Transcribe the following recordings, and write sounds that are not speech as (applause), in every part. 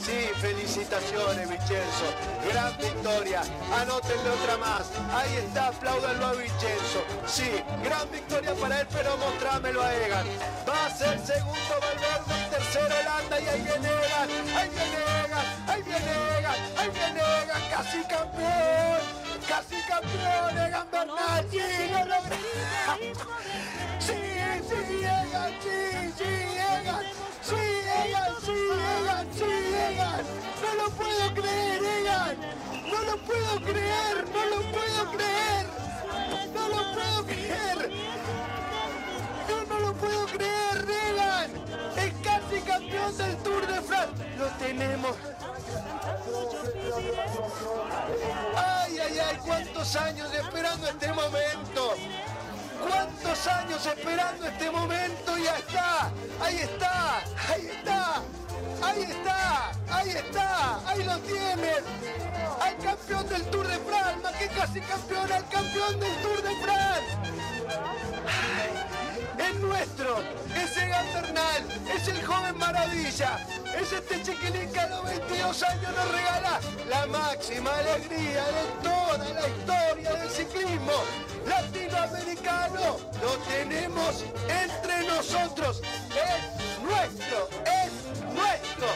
Sí, felicitaciones, Vincenzo. Gran victoria. Anótenle otra más. Ahí está, apláudanlo a Vincenzo. Sí, gran victoria para él, pero mostrámelo a Egan. Va a ser segundo Valverde, tercero Holanda y ahí viene Egan. Ahí viene Egan, ahí viene Egan, ahí viene Egan, casi campeón. Casi campeón, Egan Bernal. Sí. (laughs) Sí, sí, Egan, sí, sí, Egan. Sí, Egan, sí, Egan, sí, Egan. No lo puedo creer, Egan. No lo puedo creer, no lo puedo creer. No lo puedo creer. Yo no lo puedo creer, Egan. Es casi campeón del Tour de France. Lo tenemos. Ay, ay, ay, cuántos años esperando este momento. ¿Cuántos años esperando este momento? Y está, ahí está, ahí está, ahí está, ahí está, ahí lo tienes. Al campeón del Tour de France, más que casi campeón, al campeón del Tour de France. Es nuestro, es Egan Bernal, es el joven maravilla, es este chiquilín que a los 22 años nos regala la máxima alegría de toda la historia del ciclismo latinoamericano. Lo tenemos entre nosotros, es nuestro, es nuestro,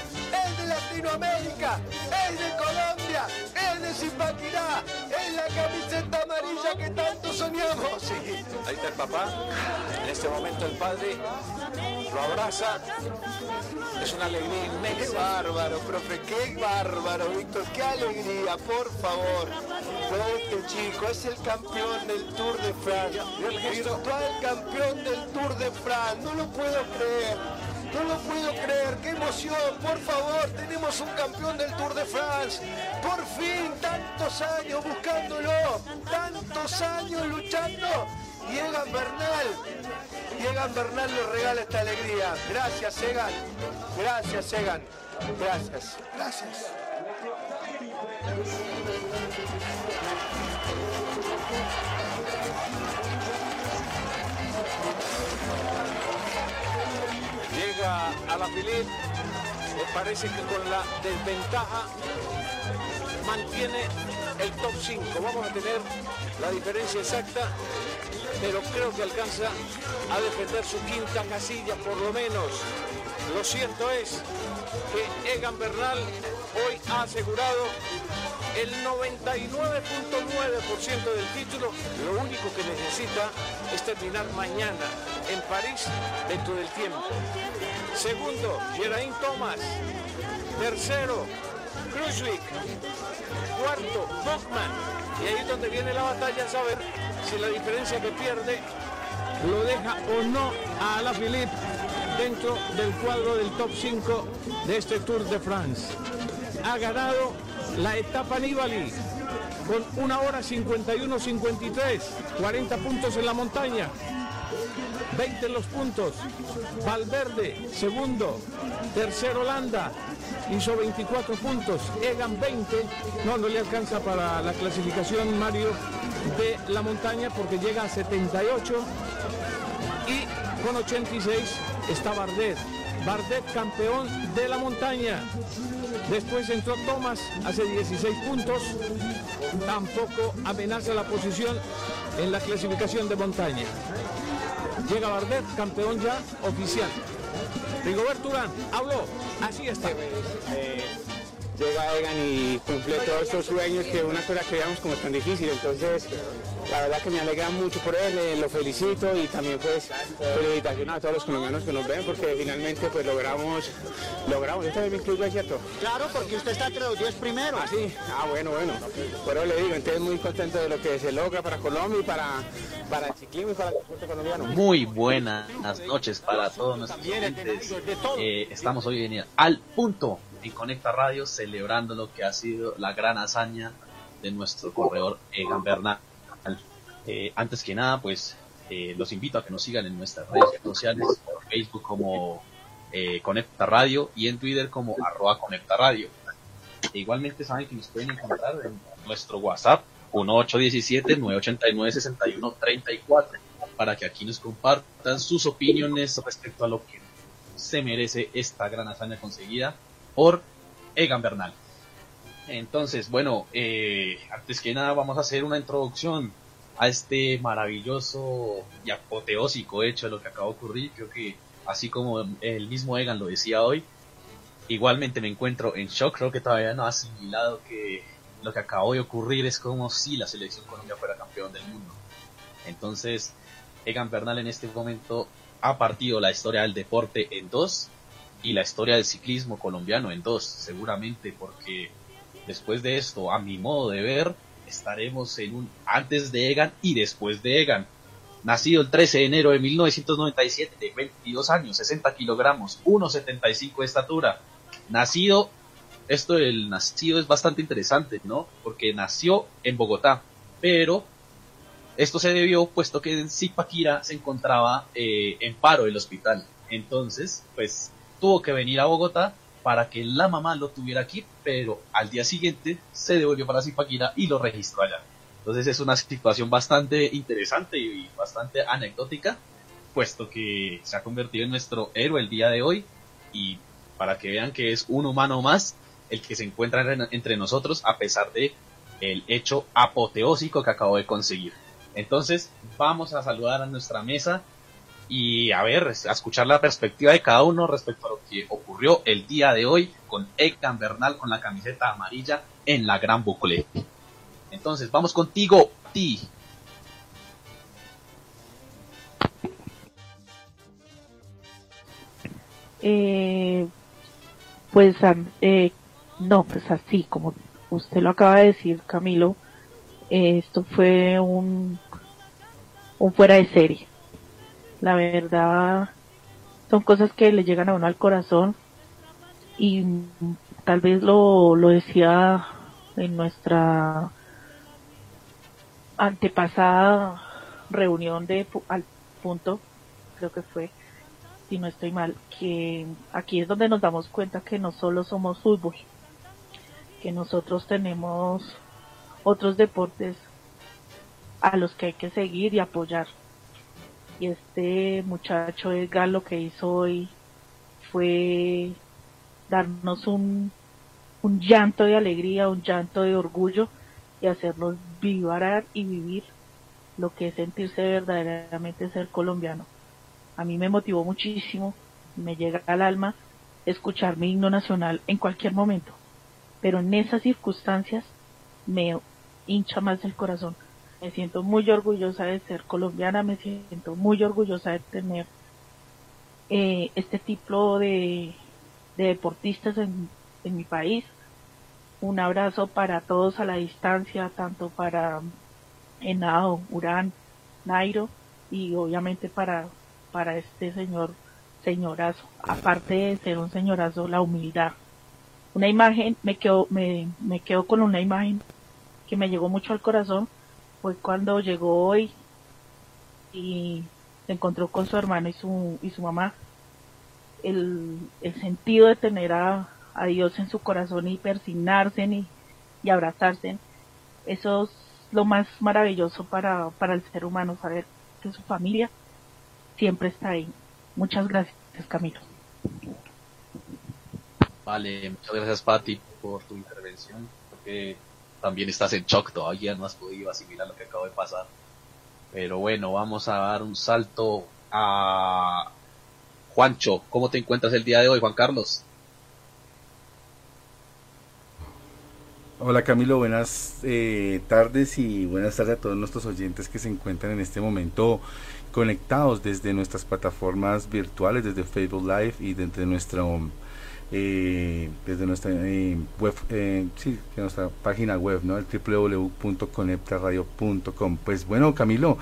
es de Latinoamérica, es de Colombia, es de Zipaquirá, es la camiseta amarilla que tanto soñamos. Sí. Ahí está el papá. En este momento el padre lo abraza. Es una alegría Qué inmensa. bárbaro, profe, qué bárbaro, Víctor, qué alegría, por favor. Pero este chico es el campeón del Tour de France, virtual campeón del Tour de France, no lo puedo creer. No lo puedo creer, qué emoción, por favor, tenemos un campeón del Tour de France. Por fin, tantos años buscándolo, tantos años luchando. Y Egan Bernal, y Bernal le regala esta alegría. Gracias, Egan. Gracias, Egan. Gracias. Gracias. A la Philippe. Me parece que con la desventaja mantiene el top 5. Vamos a tener la diferencia exacta, pero creo que alcanza a defender su quinta casilla por lo menos. Lo cierto es que Egan Bernal hoy ha asegurado el 99.9% del título. Lo único que necesita es terminar mañana en París dentro del tiempo. Segundo, Geraint Thomas. Tercero, Kruijswijk. Cuarto, Buchmann. Y ahí es donde viene la batalla, saber si la diferencia que pierde lo deja o no a la Philippe dentro del cuadro del top 5 de este Tour de France. Ha ganado la etapa Nibali con una hora 51-53, 40 puntos en la montaña, 20 en los puntos. Valverde, segundo, tercero Holanda, hizo 24 puntos, Egan 20, no, no le alcanza para la clasificación Mario de la montaña porque llega a 78 y con 86 está Bardet. Bardet campeón de la montaña. Después entró Thomas, hace 16 puntos. Tampoco amenaza la posición en la clasificación de montaña. Llega Bardet, campeón ya oficial. Rigoberto Urán habló, así está. Eh, llega Egan y cumple todos estos sueños que una cosa que veíamos como tan difícil. Entonces, la verdad que me alegra mucho por él, eh, lo felicito y también pues felicitaciones a todos los colombianos que nos ven porque finalmente pues logramos, logramos, yo también me incluyo, ¿es cierto? Claro, porque usted está entre los 10 primeros. Ah, sí, ah, bueno, bueno, pero le digo, entonces muy contento de lo que se logra para Colombia y para, para el ciclismo y para el deporte colombiano. Muy buenas noches para todos nuestros oyentes. Eh, estamos hoy en al punto en Conecta Radio celebrando lo que ha sido la gran hazaña de nuestro corredor Egan Bernal. Eh, antes que nada, pues eh, los invito a que nos sigan en nuestras redes sociales, por Facebook como eh, Conecta Radio y en Twitter como arroba Conecta Radio. E igualmente saben que nos pueden encontrar en nuestro WhatsApp 1817-989-6134 para que aquí nos compartan sus opiniones respecto a lo que se merece esta gran hazaña conseguida por Egan Bernal. Entonces, bueno, eh, antes que nada vamos a hacer una introducción a este maravilloso y apoteósico hecho de lo que acaba de ocurrir. Creo que así como el mismo Egan lo decía hoy, igualmente me encuentro en shock, creo que todavía no ha asimilado que lo que acabó de ocurrir es como si la selección Colombia fuera campeón del mundo. Entonces, Egan Bernal en este momento ha partido la historia del deporte en dos y la historia del ciclismo colombiano en dos, seguramente porque después de esto, a mi modo de ver, estaremos en un antes de Egan y después de Egan. Nacido el 13 de enero de 1997, de 22 años, 60 kilogramos, 1,75 de estatura. Nacido, esto del nacido es bastante interesante, ¿no? Porque nació en Bogotá, pero esto se debió puesto que en Zipaquira se encontraba eh, en paro el hospital. Entonces, pues tuvo que venir a Bogotá para que la mamá lo tuviera aquí, pero al día siguiente se devolvió para Zipaquira y lo registró allá. Entonces es una situación bastante interesante y bastante anecdótica, puesto que se ha convertido en nuestro héroe el día de hoy y para que vean que es un humano más el que se encuentra entre nosotros a pesar de el hecho apoteósico que acabo de conseguir. Entonces, vamos a saludar a nuestra mesa y a ver, a escuchar la perspectiva de cada uno respecto a lo que ocurrió el día de hoy con Egan Bernal con la camiseta amarilla en la gran bucle. Entonces, vamos contigo, Ti. Eh, pues eh, no, pues así como usted lo acaba de decir, Camilo, esto fue un, un fuera de serie. La verdad, son cosas que le llegan a uno al corazón y tal vez lo, lo decía en nuestra antepasada reunión de al punto, creo que fue, si no estoy mal, que aquí es donde nos damos cuenta que no solo somos fútbol, que nosotros tenemos otros deportes a los que hay que seguir y apoyar. Y este muchacho Edgar lo que hizo hoy fue darnos un, un llanto de alegría, un llanto de orgullo y hacernos vibrar y vivir lo que es sentirse verdaderamente ser colombiano. A mí me motivó muchísimo, me llega al alma escuchar mi himno nacional en cualquier momento, pero en esas circunstancias me hincha más el corazón. Me siento muy orgullosa de ser colombiana, me siento muy orgullosa de tener eh, este tipo de, deportistas en, mi país. Un abrazo para todos a la distancia, tanto para Enao, Urán, Nairo y obviamente para, para este señor, señorazo. Aparte de ser un señorazo, la humildad. Una imagen, me quedo, me, me quedo con una imagen que me llegó mucho al corazón fue cuando llegó hoy y se encontró con su hermano y su, y su mamá. El, el sentido de tener a, a, Dios en su corazón y persignarse y, y abrazarse, eso es lo más maravilloso para, para el ser humano, saber que su familia siempre está ahí. Muchas gracias, Camilo. Vale, muchas gracias, Patti, por tu intervención. Porque también estás en shock todavía, no has podido asimilar lo que acabo de pasar. Pero bueno, vamos a dar un salto a Juancho. ¿Cómo te encuentras el día de hoy, Juan Carlos? Hola Camilo, buenas eh, tardes y buenas tardes a todos nuestros oyentes que se encuentran en este momento conectados desde nuestras plataformas virtuales, desde Facebook Live y desde nuestro eh, desde nuestra eh, web, eh, sí, nuestra página web, ¿no? El www.conectaradio.com. Pues bueno, Camilo,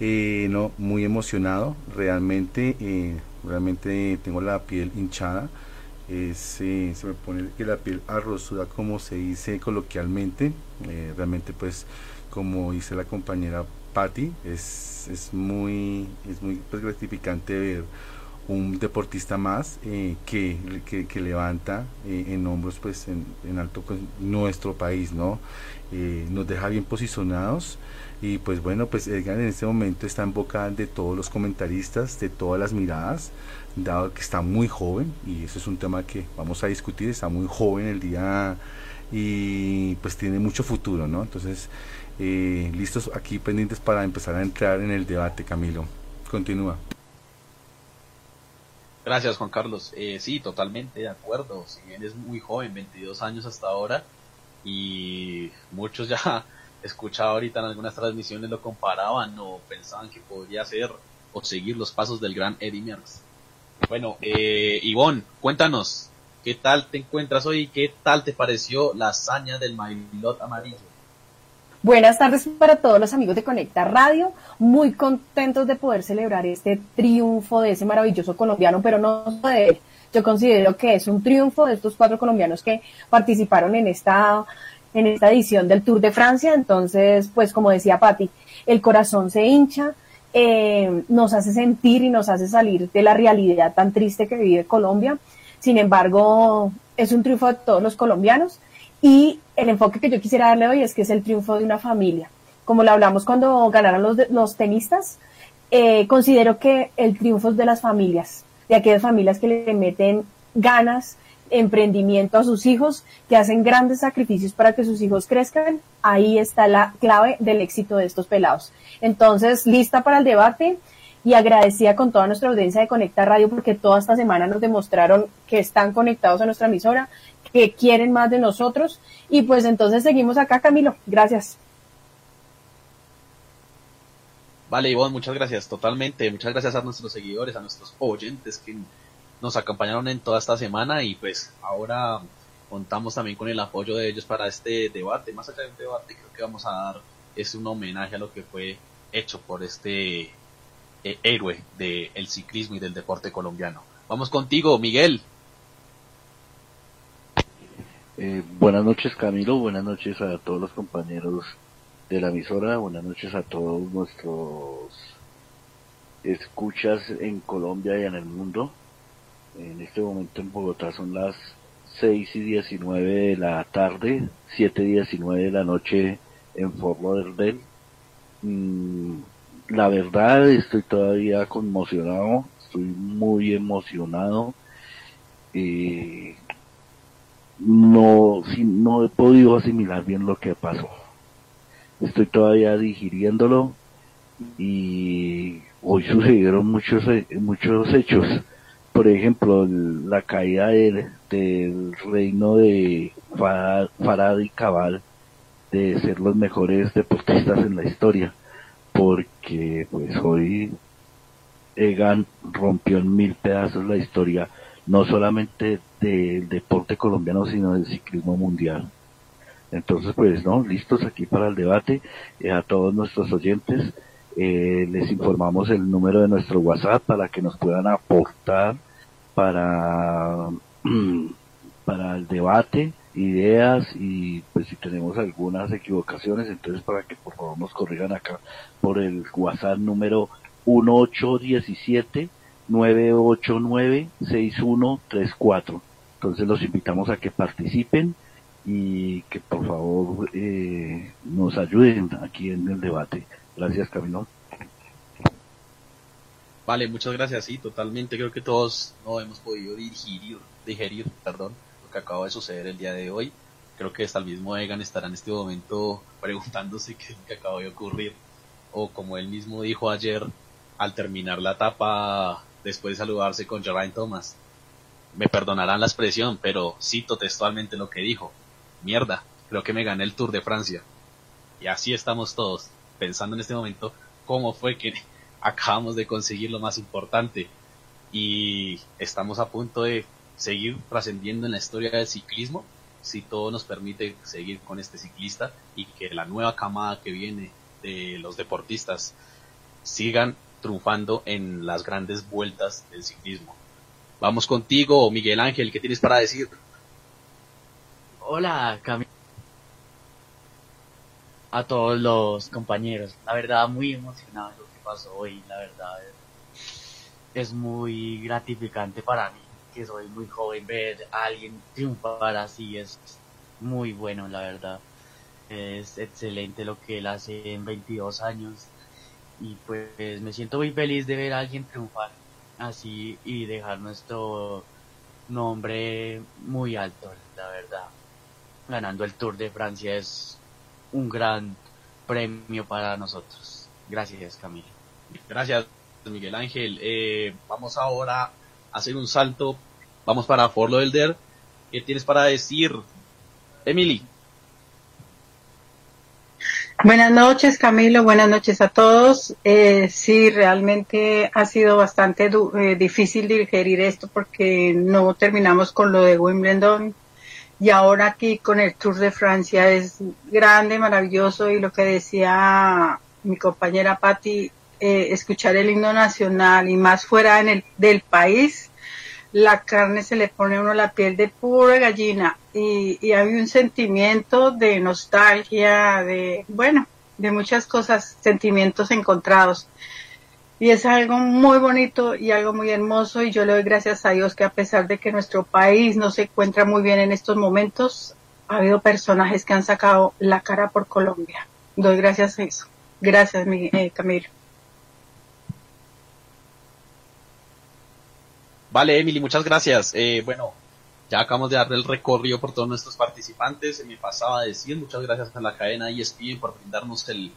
eh, no, muy emocionado, realmente, realmente tengo la piel hinchada. se me pone que la piel arrozuda como se dice coloquialmente realmente pues como dice la compañera Patti es, es muy es muy pues, gratificante ver un deportista más eh, que, que, levanta eh, en hombros pues en, alto pues, nuestro país no eh, nos deja bien posicionados y pues bueno pues Edgar en este momento está en boca de todos los comentaristas de todas las miradas dado que está muy joven y eso es un tema que vamos a discutir está muy joven el día y pues tiene mucho futuro no entonces listos aquí pendientes para empezar a entrar en el debate Camilo. Continúa Gracias, Juan Carlos. Eh, sí, totalmente de acuerdo. Si bien es muy joven, 22 años hasta ahora, y muchos ya (laughs) escuchado ahorita en algunas transmisiones lo comparaban o pensaban que podría ser o seguir los pasos del gran Eddie Merckx. Bueno, eh, Ivonne, cuéntanos, ¿qué tal te encuentras hoy? ¿Qué tal te pareció la hazaña del Mailot amarillo? Buenas tardes para todos los amigos de Conecta Radio, muy contentos de poder celebrar este triunfo de ese maravilloso colombiano, pero no de él. Yo considero que es un triunfo de estos cuatro colombianos que participaron en esta, en esta edición del Tour de Francia. Entonces, pues como decía Patti, el corazón se hincha, eh, nos hace sentir y nos hace salir de la realidad tan triste que vive Colombia. Sin embargo, es un triunfo de todos los colombianos y el enfoque que yo quisiera darle hoy es que es el triunfo de una familia. Como lo hablamos cuando ganaron los, los tenistas, eh, considero que el triunfo es de las familias, de aquellas familias que le meten ganas, emprendimiento a sus hijos, que hacen grandes sacrificios para que sus hijos crezcan. Ahí está la clave del éxito de estos pelados. Entonces, lista para el debate y agradecida con toda nuestra audiencia de Conecta Radio porque toda esta semana nos demostraron que están conectados a nuestra emisora que quieren más de nosotros. Y pues entonces seguimos acá, Camilo. Gracias. Vale, Ivonne, muchas gracias, totalmente. Muchas gracias a nuestros seguidores, a nuestros oyentes que nos acompañaron en toda esta semana y pues ahora contamos también con el apoyo de ellos para este debate. Más allá del debate, creo que vamos a dar es un homenaje a lo que fue hecho por este eh, héroe del ciclismo y del deporte colombiano. Vamos contigo, Miguel. Eh, buenas noches Camilo, buenas noches a todos los compañeros de la emisora, buenas noches a todos nuestros escuchas en Colombia y en el mundo. En este momento en Bogotá son las 6 y 19 de la tarde, 7 y 19 de la noche en Fort Lauderdale. Mm, la verdad estoy todavía conmocionado, estoy muy emocionado. Eh, no, no he podido asimilar bien lo que pasó. Estoy todavía digiriéndolo y hoy sucedieron muchos, muchos hechos. Por ejemplo, la caída del, reino de Farad, y Cabal de ser los mejores deportistas en la historia. Porque pues hoy Egan rompió en mil pedazos la historia no solamente del deporte colombiano, sino del ciclismo mundial. Entonces, pues, ¿no? Listos aquí para el debate. Eh, a todos nuestros oyentes, eh, les informamos el número de nuestro WhatsApp para que nos puedan aportar para, (clears throat) para el debate, ideas y pues si tenemos algunas equivocaciones, entonces para que por favor nos corrijan acá por el WhatsApp número 1817 989-6134. Entonces los invitamos a que participen y que por favor eh, nos ayuden aquí en el debate. Gracias, Camilo. Vale, muchas gracias. Sí, totalmente. Creo que todos no hemos podido digerir, digerir, perdón, lo que acaba de suceder el día de hoy. Creo que hasta el mismo Egan estará en este momento (laughs) preguntándose qué es lo que acaba de ocurrir. O como él mismo dijo ayer, al terminar la etapa después de saludarse con Geraint Thomas. Me perdonarán la expresión, pero cito textualmente lo que dijo. Mierda, creo que me gané el Tour de Francia. Y así estamos todos, pensando en este momento cómo fue que (laughs) acabamos de conseguir lo más importante. Y estamos a punto de seguir trascendiendo en la historia del ciclismo, si todo nos permite seguir con este ciclista y que la nueva camada que viene de los deportistas sigan triunfando en las grandes vueltas del ciclismo. Vamos contigo, Miguel Ángel, ¿qué tienes para decir? Hola, Camilo. A todos los compañeros. La verdad, muy emocionado lo que pasó hoy, la verdad. es muy gratificante para mí, que soy muy joven, ver a alguien triunfar así es muy bueno, la verdad. Es excelente lo que él hace en 22 años y pues me siento muy feliz de ver a alguien triunfar así y dejar nuestro nombre muy alto, la verdad. Ganando el Tour de Francia es un gran premio para nosotros. Gracias, Camilo. Gracias, Miguel Ángel. Eh, vamos ahora a hacer un salto. Vamos para Fort. ¿Qué tienes para decir, Emily? Buenas noches, Camilo. Buenas noches a todos. Eh, sí, realmente ha sido bastante eh, difícil digerir esto porque no terminamos con lo de Wimbledon y ahora aquí con el Tour de Francia es grande, maravilloso y lo que decía mi compañera Patti, eh, escuchar el himno nacional y más fuera en el, del país, la carne se le pone a uno la piel de pura gallina y, hay un sentimiento de nostalgia, de, bueno, de muchas cosas, sentimientos encontrados. Y es algo muy bonito y algo muy hermoso y yo le doy gracias a Dios que a pesar de que nuestro país no se encuentra muy bien en estos momentos, ha habido personajes que han sacado la cara por Colombia. Doy gracias a eso. Gracias, mi, eh, Camilo. Vale, Emily, muchas gracias. Eh, bueno, ya acabamos de darle el recorrido por todos nuestros participantes. Se me pasaba a decir muchas gracias a la cadena ESPN por brindarnos el,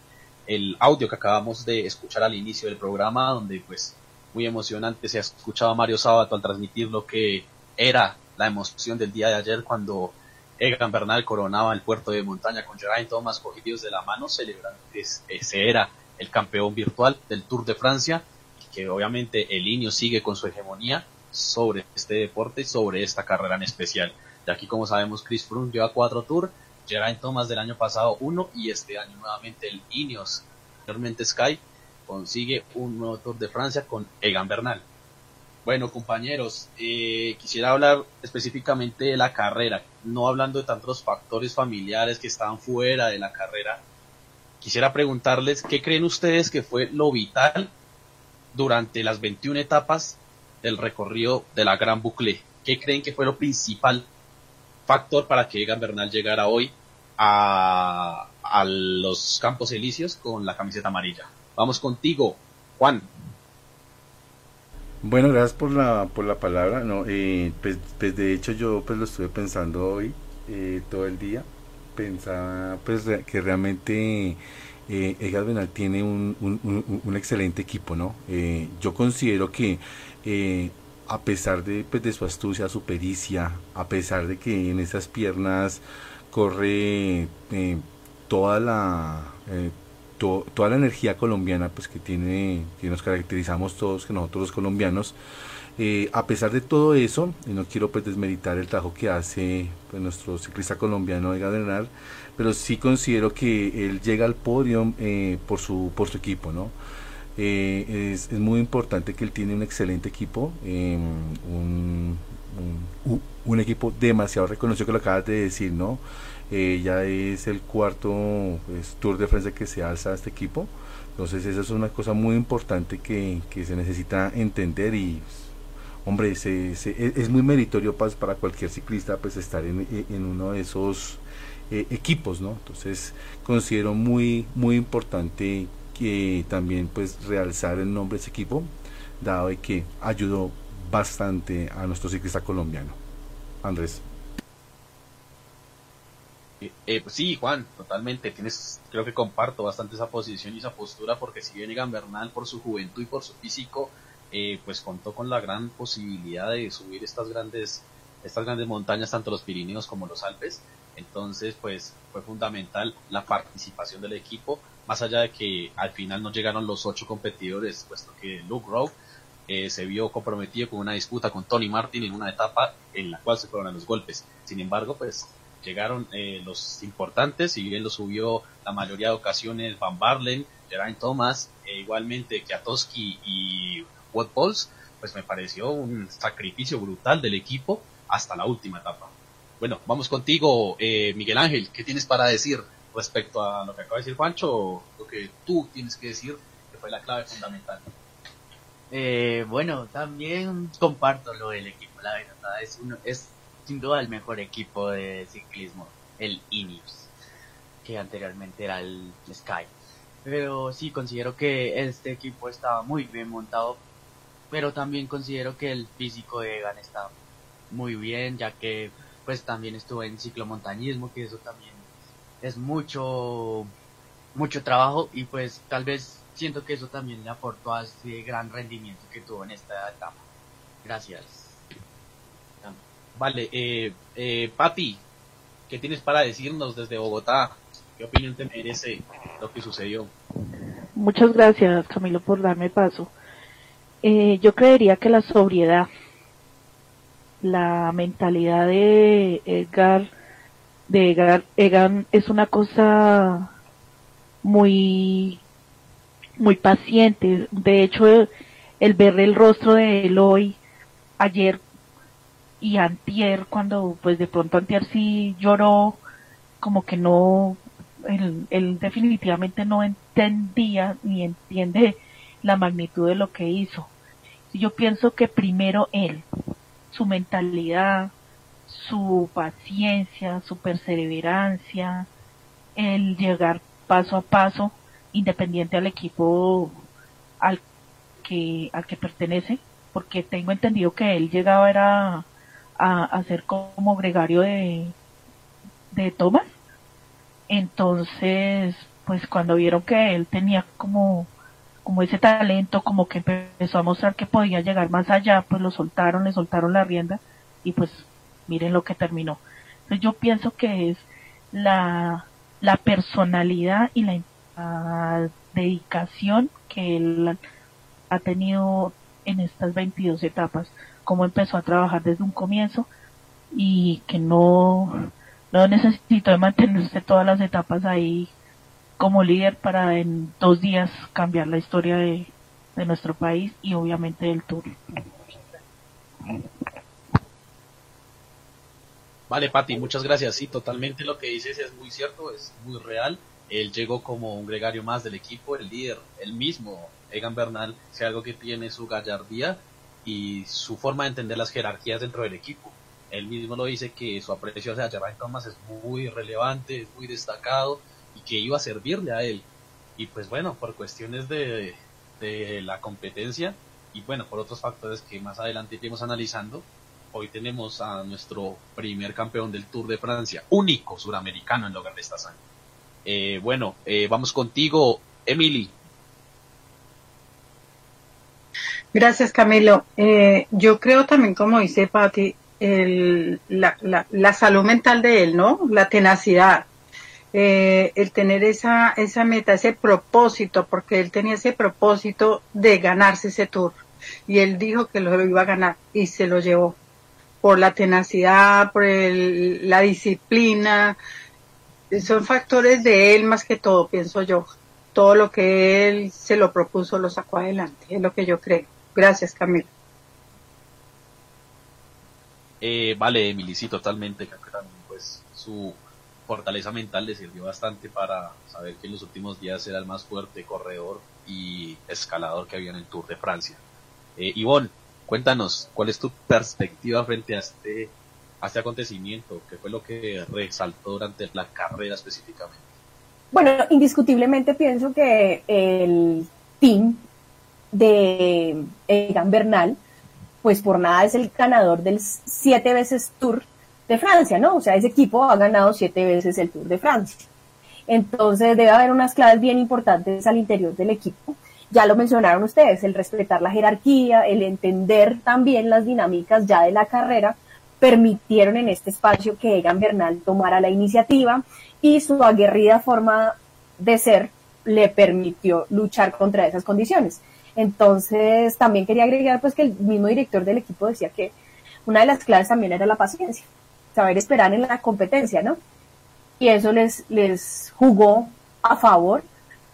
el audio que acabamos de escuchar al inicio del programa, donde pues muy emocionante se ha escuchado a Mario Sábato al transmitir lo que era la emoción del día de ayer cuando Egan Bernal coronaba el puerto de montaña con Geraint Thomas cogidos de la mano, celebrando que ese era el campeón virtual del Tour de Francia, y que obviamente el Iño sigue con su hegemonía sobre este deporte y sobre esta carrera en especial. De aquí, como sabemos, Chris Froome lleva cuatro tours, Geraint Thomas del año pasado uno y este año nuevamente el Ineos, anteriormente Sky, consigue un nuevo Tour de Francia con Egan Bernal. Bueno, compañeros, eh, quisiera hablar específicamente de la carrera, no hablando de tantos factores familiares que estaban fuera de la carrera. Quisiera preguntarles qué creen ustedes que fue lo vital durante las 21 etapas del recorrido de la Gran Boucle. ¿Qué creen que fue lo principal factor para que Egan Bernal llegara hoy a, los Campos Elíseos con la camiseta amarilla? Vamos contigo, Juan. Bueno, gracias por la, por la palabra. No, eh, pues, pues, de hecho yo pues lo estuve pensando hoy eh, todo el día. Pensaba pues que realmente eh, Bernal tiene un, un, un, excelente equipo, ¿no? Eh, yo considero que eh, a pesar de, pues, de su astucia, su pericia, a pesar de que en esas piernas corre eh, toda la eh, toda la energía colombiana pues que tiene que nos caracterizamos todos que nosotros los colombianos a pesar de todo eso y no quiero pues desmeritar el trabajo que hace pues, nuestro ciclista colombiano de Gadenar pero sí considero que él llega al podio por su por su equipo no eh, es, es, muy importante que él tiene un excelente equipo, eh, un, un, equipo demasiado reconocido que lo acabas de decir, ¿no? Eh, ya es el cuarto pues, Tour de Francia que se alza a este equipo. Entonces esa es una cosa muy importante que, que se necesita entender y hombre, se, se, e, es muy meritorio para, para cualquier ciclista pues estar en, en uno de esos eh, equipos, ¿no? Entonces considero muy muy importante que también pues realzar el nombre de ese equipo, dado que ayudó bastante a nuestro ciclista colombiano. Andrés. Eh, eh, pues sí, Juan, totalmente. Tienes, creo que comparto bastante esa posición y esa postura, porque si bien Egan Bernal por su juventud y por su físico, eh, pues contó con la gran posibilidad de subir estas grandes, estas grandes montañas, tanto los Pirineos como los Alpes. Entonces, pues fue fundamental la participación del equipo, más allá de que al final no llegaron los ocho competidores, puesto que Luke Rowe eh, se vio comprometido con una disputa con Tony Martin en una etapa en la cual se fueron a los golpes. Sin embargo, pues llegaron eh, los importantes, si bien lo subió la mayoría de ocasiones Van Barlen, Geraint Thomas, e igualmente Kiatowski y Wout Pauls, pues me pareció un sacrificio brutal del equipo hasta la última etapa. Bueno, vamos contigo, eh, Miguel Ángel, ¿qué tienes para decir respecto a lo que acaba de decir Juancho, lo que tú tienes que decir, que fue la clave fundamental. Eh, bueno, también comparto lo del equipo, la verdad, es, es sin duda el mejor equipo de ciclismo, el Ineos, que anteriormente era el Sky. Pero sí, considero que este equipo estaba muy bien montado, pero también considero que el físico de Egan está muy bien, ya que pues también estuvo en ciclomontañismo, que eso también es mucho, mucho trabajo y pues tal vez siento que eso también le aportó a ese gran rendimiento que tuvo en esta etapa. Gracias. Vale, eh, eh, Pati, ¿qué tienes para decirnos desde Bogotá? ¿Qué opinión te merece lo que sucedió? Muchas gracias, Camilo, por darme paso. Eh, yo creería que la sobriedad, la mentalidad de Edgar, de Edgar, Egan es una cosa muy muy paciente. De hecho, el, ver el rostro de él hoy, ayer y antier, cuando pues de pronto antier sí lloró, como que no, él definitivamente no entendía ni entiende la magnitud de lo que hizo. Yo pienso que primero él, su mentalidad, su paciencia, su perseverancia, el llegar paso a paso, independiente al equipo al que, al que pertenece, porque tengo entendido que él llegaba era a, ser como gregario de, de Thomas. Entonces, pues cuando vieron que él tenía como, como ese talento, como que empezó a mostrar que podía llegar más allá, pues lo soltaron, le soltaron la rienda y pues miren lo que terminó. Entonces yo pienso que es la, la personalidad y la dedicación que él ha tenido en estas 22 etapas, cómo empezó a trabajar desde un comienzo y que no, no necesitó de mantenerse todas las etapas ahí como líder para en dos días cambiar la historia de, de nuestro país y obviamente del Tour. Vale, Pati, muchas gracias. Sí, totalmente lo que dices es muy cierto, es muy real. Él llegó como un gregario más del equipo, el líder, el mismo, Egan Bernal, es algo que tiene su gallardía y su forma de entender las jerarquías dentro del equipo. Él mismo lo dice que su aprecio hacia Geraint Thomas es muy relevante, es muy destacado y que iba a servirle a él. Y pues bueno, por cuestiones de, de la competencia y bueno, por otros factores que más adelante iremos analizando, hoy tenemos a nuestro primer campeón del Tour de Francia, único suramericano en lograr esta hazaña. Eh, bueno, eh, vamos contigo, Emily. Gracias, Camilo. Eh, yo creo también, como dice Patti, la, salud mental de él, ¿no? La tenacidad, eh, el tener esa, esa meta, ese propósito, porque él tenía ese propósito de ganarse ese tour. Y él dijo que lo iba a ganar y se lo llevó por la tenacidad, por el, la disciplina, son factores de él más que todo, pienso yo. Todo lo que él se lo propuso lo sacó adelante, es lo que yo creo. Gracias, Camilo. Eh, vale, Emily, sí, totalmente. Pues, su fortaleza mental le sirvió bastante para saber que en los últimos días era el más fuerte corredor y escalador que había en el Tour de Francia. Eh, Ivonne, cuéntanos, ¿cuál es tu perspectiva frente a este a este acontecimiento? ¿Qué fue lo que resaltó durante la carrera específicamente? Bueno, indiscutiblemente pienso que el team de Egan Bernal, pues por nada es el ganador del siete veces Tour de Francia, ¿no? O sea, ese equipo ha ganado siete veces el Tour de Francia. Entonces debe haber unas claves bien importantes al interior del equipo. Ya lo mencionaron ustedes, el respetar la jerarquía, el entender también las dinámicas ya de la carrera, permitieron en este espacio que Egan Bernal tomara la iniciativa y su aguerrida forma de ser le permitió luchar contra esas condiciones. Entonces, también quería agregar pues que el mismo director del equipo decía que una de las claves también era la paciencia, saber esperar en la competencia, ¿no? Y eso les, les jugó a favor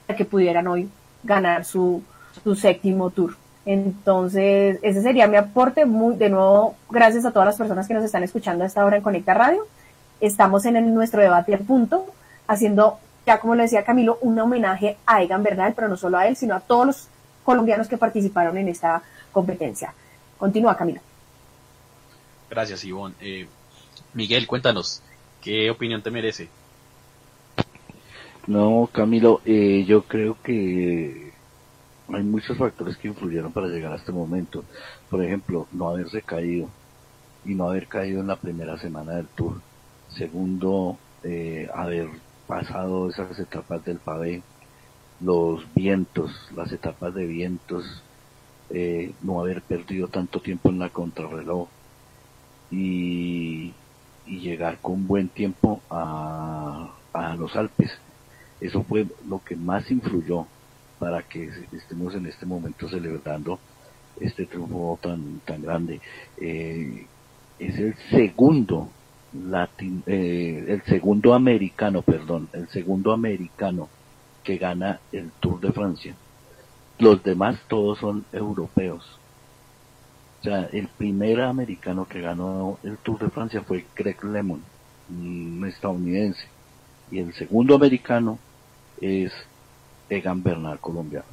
de que pudieran hoy ganar su, su séptimo tour. Entonces, ese sería mi aporte. Muy, de nuevo, gracias a todas las personas que nos están escuchando a esta hora en Conecta Radio. Estamos en el, nuestro debate al punto, haciendo, ya como le decía Camilo, un homenaje a Egan Bernal, pero no solo a él, sino a todos los colombianos que participaron en esta competencia. Continúa, Camilo. Gracias, Ivonne. Eh, Miguel, cuéntanos, ¿qué opinión te merece? No, Camilo, eh, yo creo que hay muchos factores que influyeron para llegar a este momento. Por ejemplo, no haberse caído y no haber caído en la primera semana del tour. Segundo, eh, haber pasado esas etapas del pavé, los vientos, las etapas de vientos, eh, no haber perdido tanto tiempo en la contrarreloj y, llegar con buen tiempo a los Alpes. Eso fue lo que más influyó para que estemos en este momento celebrando este triunfo tan, tan grande. Eh, es el segundo latin, eh, el segundo americano, perdón, el segundo americano que gana el Tour de Francia. Los demás todos son europeos. O sea, el primer americano que ganó el Tour de Francia fue Greg Lemon, un estadounidense. Y el segundo americano es Egan Bernal, colombiano.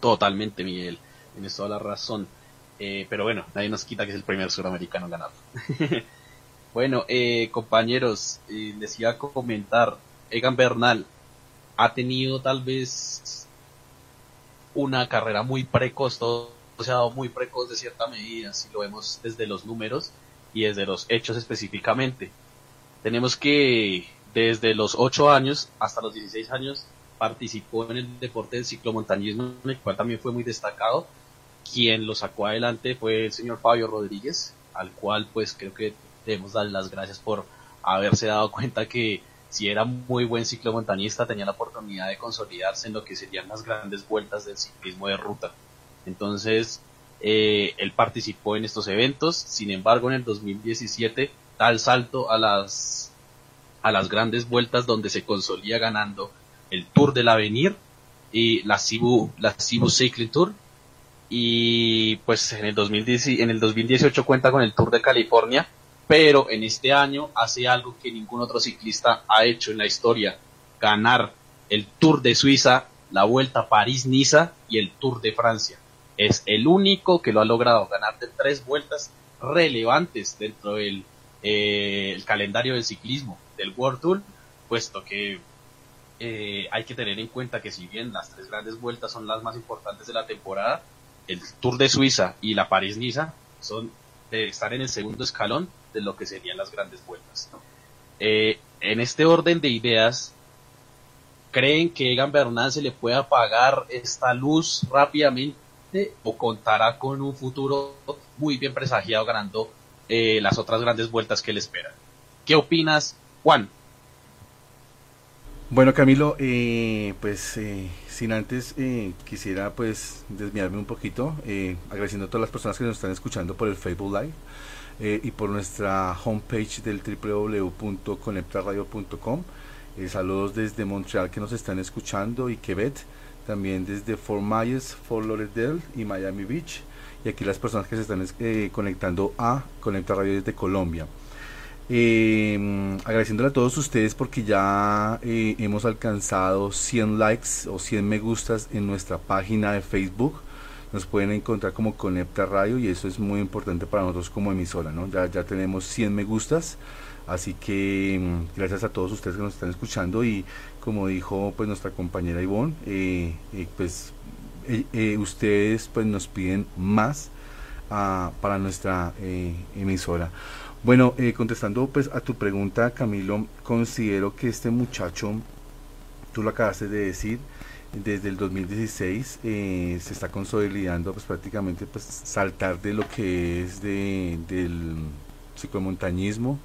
Totalmente, Miguel. Tienes toda la razón. Eh, pero bueno, nadie nos quita que es el primer suramericano ganar. (laughs) bueno, eh, compañeros, eh, les iba a comentar, Egan Bernal ha tenido tal vez una carrera muy precoz, todo se ha dado muy precoz de cierta medida, si lo vemos desde los números y desde los hechos específicamente. Tenemos que desde los 8 años hasta los 16 años participó en el deporte del ciclomontañismo, en el cual también fue muy destacado. Quien lo sacó adelante fue el señor Fabio Rodríguez, al cual pues creo que debemos darle las gracias por haberse dado cuenta que si era muy buen ciclomontañista tenía la oportunidad de consolidarse en lo que serían las grandes vueltas del ciclismo de ruta. Entonces, eh, él participó en estos eventos, sin embargo en el 2017 da el salto a las, a las grandes vueltas donde se consolía ganando el Tour del Avenir y la Cibu, la Cibu Cycling Tour. Y pues en el, 2010, en el 2018 cuenta con el Tour de California, pero en este año hace algo que ningún otro ciclista ha hecho en la historia, ganar el Tour de Suiza, la Vuelta París-Niza y el Tour de Francia. Es el único que lo ha logrado ganar de tres vueltas relevantes dentro del eh, calendario del ciclismo del World Tour, puesto que eh, hay que tener en cuenta que si bien las tres grandes vueltas son las más importantes de la temporada, el Tour de Suiza y la París-Niza son de estar en el segundo escalón de lo que serían las grandes vueltas. Eh, en este orden de ideas, ¿creen que Egan Bernal se le puede apagar esta luz rápidamente o contará con un futuro muy bien presagiado ganando eh, las otras grandes vueltas que le esperan? ¿Qué opinas, Juan? Bueno Camilo, eh, pues eh, sin antes eh, quisiera pues desviarme un poquito, eh, agradeciendo a todas las personas que nos están escuchando por el Facebook Live eh, y por nuestra homepage del www.conectarradio.com. Eh, saludos desde Montreal que nos están escuchando y Quebec, también desde Fort Myers, Fort Lauderdale y Miami Beach. Y aquí las personas que se están conectando a Conecta Radio desde Colombia. Eh, agradeciéndole a todos ustedes porque ya eh, hemos alcanzado 100 likes o 100 me gustas en nuestra página de Facebook. Nos pueden encontrar como Conecta Radio y eso es muy importante para nosotros como emisora, ¿no? Ya, tenemos 100 me gustas, así que mm, gracias a todos ustedes que nos están escuchando y como dijo pues nuestra compañera Ivonne, eh, eh, pues ustedes pues nos piden más ah, para nuestra emisora. Bueno, eh, contestando pues a tu pregunta, Camilo, considero que este muchacho, tú lo acabaste de decir, desde el 2016 eh, se está consolidando pues prácticamente pues saltar de lo que es de, del ciclomontañismo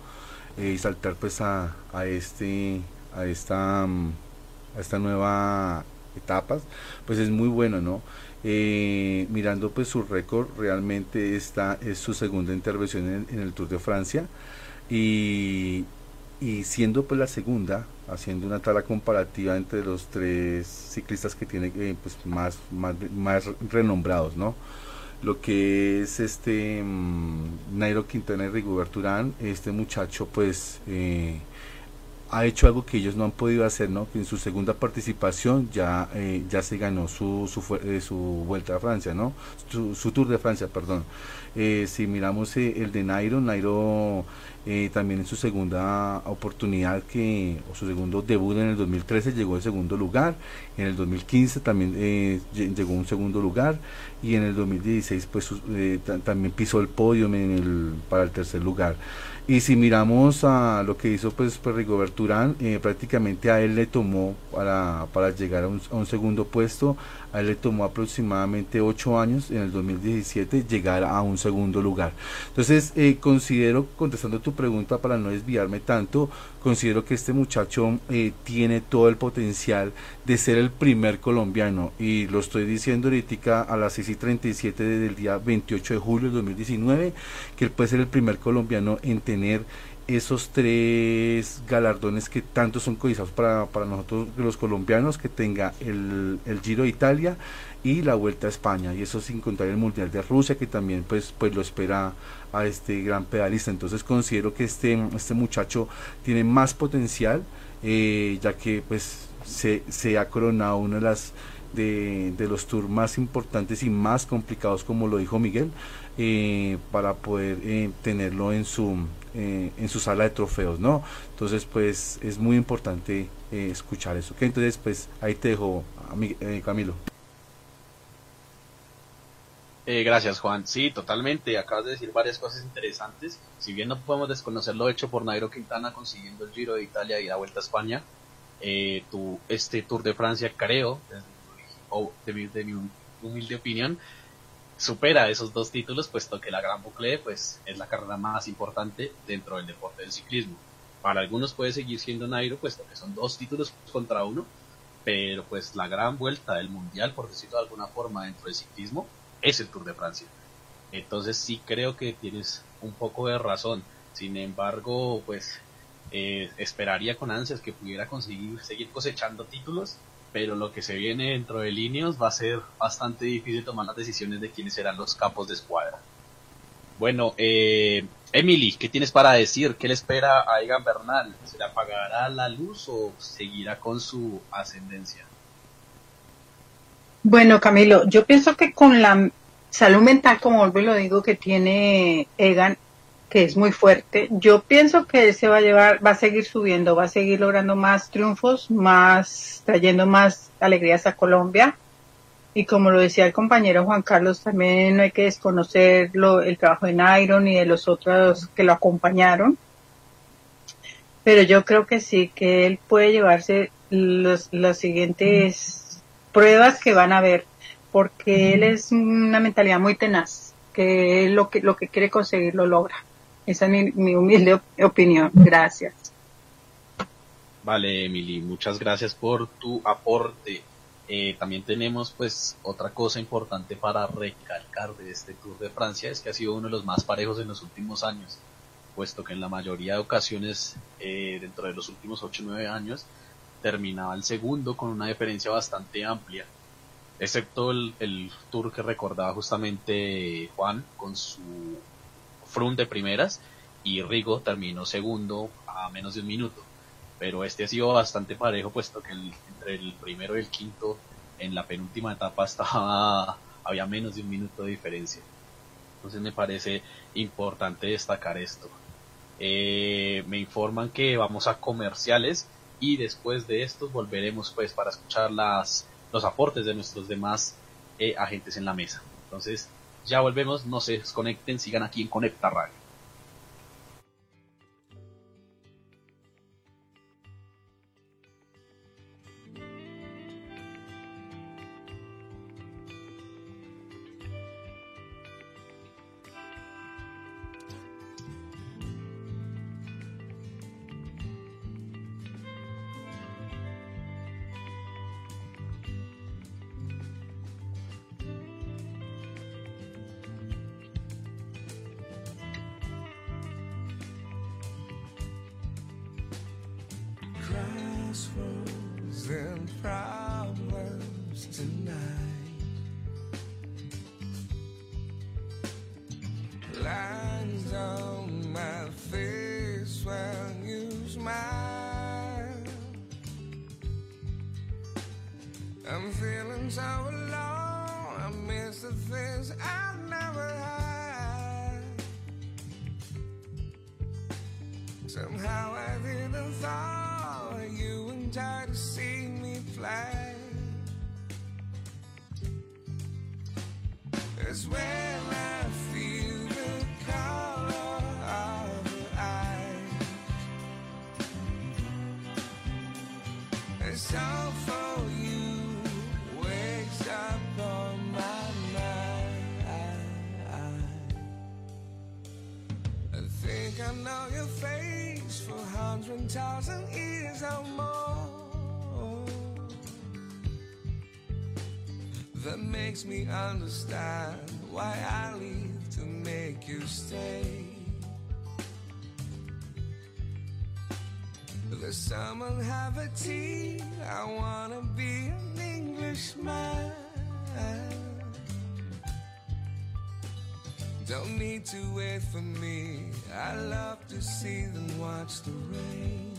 eh, y saltar pues a, a este a esta a esta nueva etapa pues es muy bueno no eh, mirando pues su récord realmente esta es su segunda intervención en, el Tour de Francia. Y, y siendo pues la segunda haciendo una tabla comparativa entre los tres ciclistas que tiene eh, pues más, más más renombrados no lo que es este mm, Nairo Quintana y Rigoberto Urán este muchacho pues eh, ha hecho algo que ellos no han podido hacer, ¿no? Que en su segunda participación ya, eh, ya se ganó su, su, eh, su, vuelta a Francia, ¿no? Su, Tour de Francia, perdón. Eh, si miramos el de Nairo, Nairo también en su segunda oportunidad, que, o su segundo debut en el 2013 llegó en segundo lugar, en el 2015 también llegó un segundo lugar y en el 2016 pues también pisó el podio en el, para el tercer lugar. Y si miramos a lo que hizo pues, pues Rigobert Urán, eh, prácticamente a él le tomó para, para llegar a un, segundo puesto, a él le tomó aproximadamente ocho años en el 2017 llegar a un segundo lugar. Entonces eh, considero, contestando tu pregunta para no desviarme tanto, considero que este muchacho eh, tiene todo el potencial de ser el primer colombiano y lo estoy diciendo ahorita a las 6 y 37 del día 28 de julio del 2019 que él puede ser el primer colombiano en tener esos tres galardones que tanto son codizados para, para nosotros los colombianos, que tenga el, el, Giro de Italia y la Vuelta a España, y eso sin contar el Mundial de Rusia, que también pues, pues lo espera a este gran pedalista. Entonces considero que este, este muchacho tiene más potencial, eh, ya que pues se, se ha coronado una de las de, de, los tours más importantes y más complicados, como lo dijo Miguel, eh, para poder eh, tenerlo en su, eh, en su sala de trofeos, ¿no? Entonces, pues es muy importante eh, escuchar eso. ¿okay? Entonces, pues ahí te dejo, eh, Camilo. Gracias, Juan. Sí, totalmente. Acabas de decir varias cosas interesantes. Si bien no podemos desconocer lo hecho por Nairo Quintana consiguiendo el Giro de Italia y la Vuelta a España, tu, este Tour de Francia, creo, de mi, de mi humilde opinión, supera esos dos títulos, puesto que la Gran Boucle pues, es la carrera más importante dentro del deporte del ciclismo. Para algunos puede seguir siendo Nairo, puesto que son dos títulos contra uno, pero pues la gran vuelta del mundial, por decirlo de alguna forma, dentro del ciclismo, es el Tour de Francia. Entonces sí creo que tienes un poco de razón. Sin embargo, pues eh, esperaría con ansias que pudiera conseguir seguir cosechando títulos pero lo que se viene dentro de líneas va a ser bastante difícil tomar las decisiones de quiénes serán los capos de escuadra. Bueno, eh, Emily, ¿qué tienes para decir? ¿Qué le espera a Egan Bernal? ¿Se le apagará la luz o seguirá con su ascendencia? Bueno, Camilo, yo pienso que con la salud mental, como vuelvo lo digo, que tiene Egan, que es muy fuerte. Yo pienso que se va a llevar, va a seguir subiendo, va a seguir logrando más triunfos, más, trayendo más alegrías a Colombia. Y como lo decía el compañero Juan Carlos, también no hay que desconocer el trabajo de Nairo y de los otros que lo acompañaron. Pero yo creo que sí, que él puede llevarse las siguientes pruebas que van a ver, porque él es una mentalidad muy tenaz, que lo que, lo que quiere conseguir lo logra. Esa es mi, mi humilde opinión. Gracias. Vale, Emily, muchas gracias por tu aporte. Eh, también tenemos pues otra cosa importante para recalcar de este Tour de Francia es que ha sido uno de los más parejos en los últimos años, puesto que en la mayoría de ocasiones eh, dentro de los últimos 8 o 9 años terminaba el segundo con una diferencia bastante amplia, excepto el Tour que recordaba justamente Juan con su Froome de primeras y Rigo terminó segundo a menos de un minuto. Pero este ha sido bastante parejo, puesto que el, entre el primero y el quinto en la penúltima etapa (laughs) estaba había menos de un minuto de diferencia. Entonces me parece importante destacar esto. Eh, me informan que vamos a comerciales y después de esto volveremos pues para escuchar las, los aportes de nuestros demás eh, agentes en la mesa. Entonces ya volvemos, no se desconecten, sigan aquí en Conecta Radio. lines on my face when you smile. I'm feeling so alone. I miss the things I never had. Somehow I didn't thought you and to see me fly. It's where. Thousand years or more. That makes me understand why I leave to make you stay. The summer have a tea. I wanna be an Englishman. Don't need to wait for me. I love to see them watch the rain.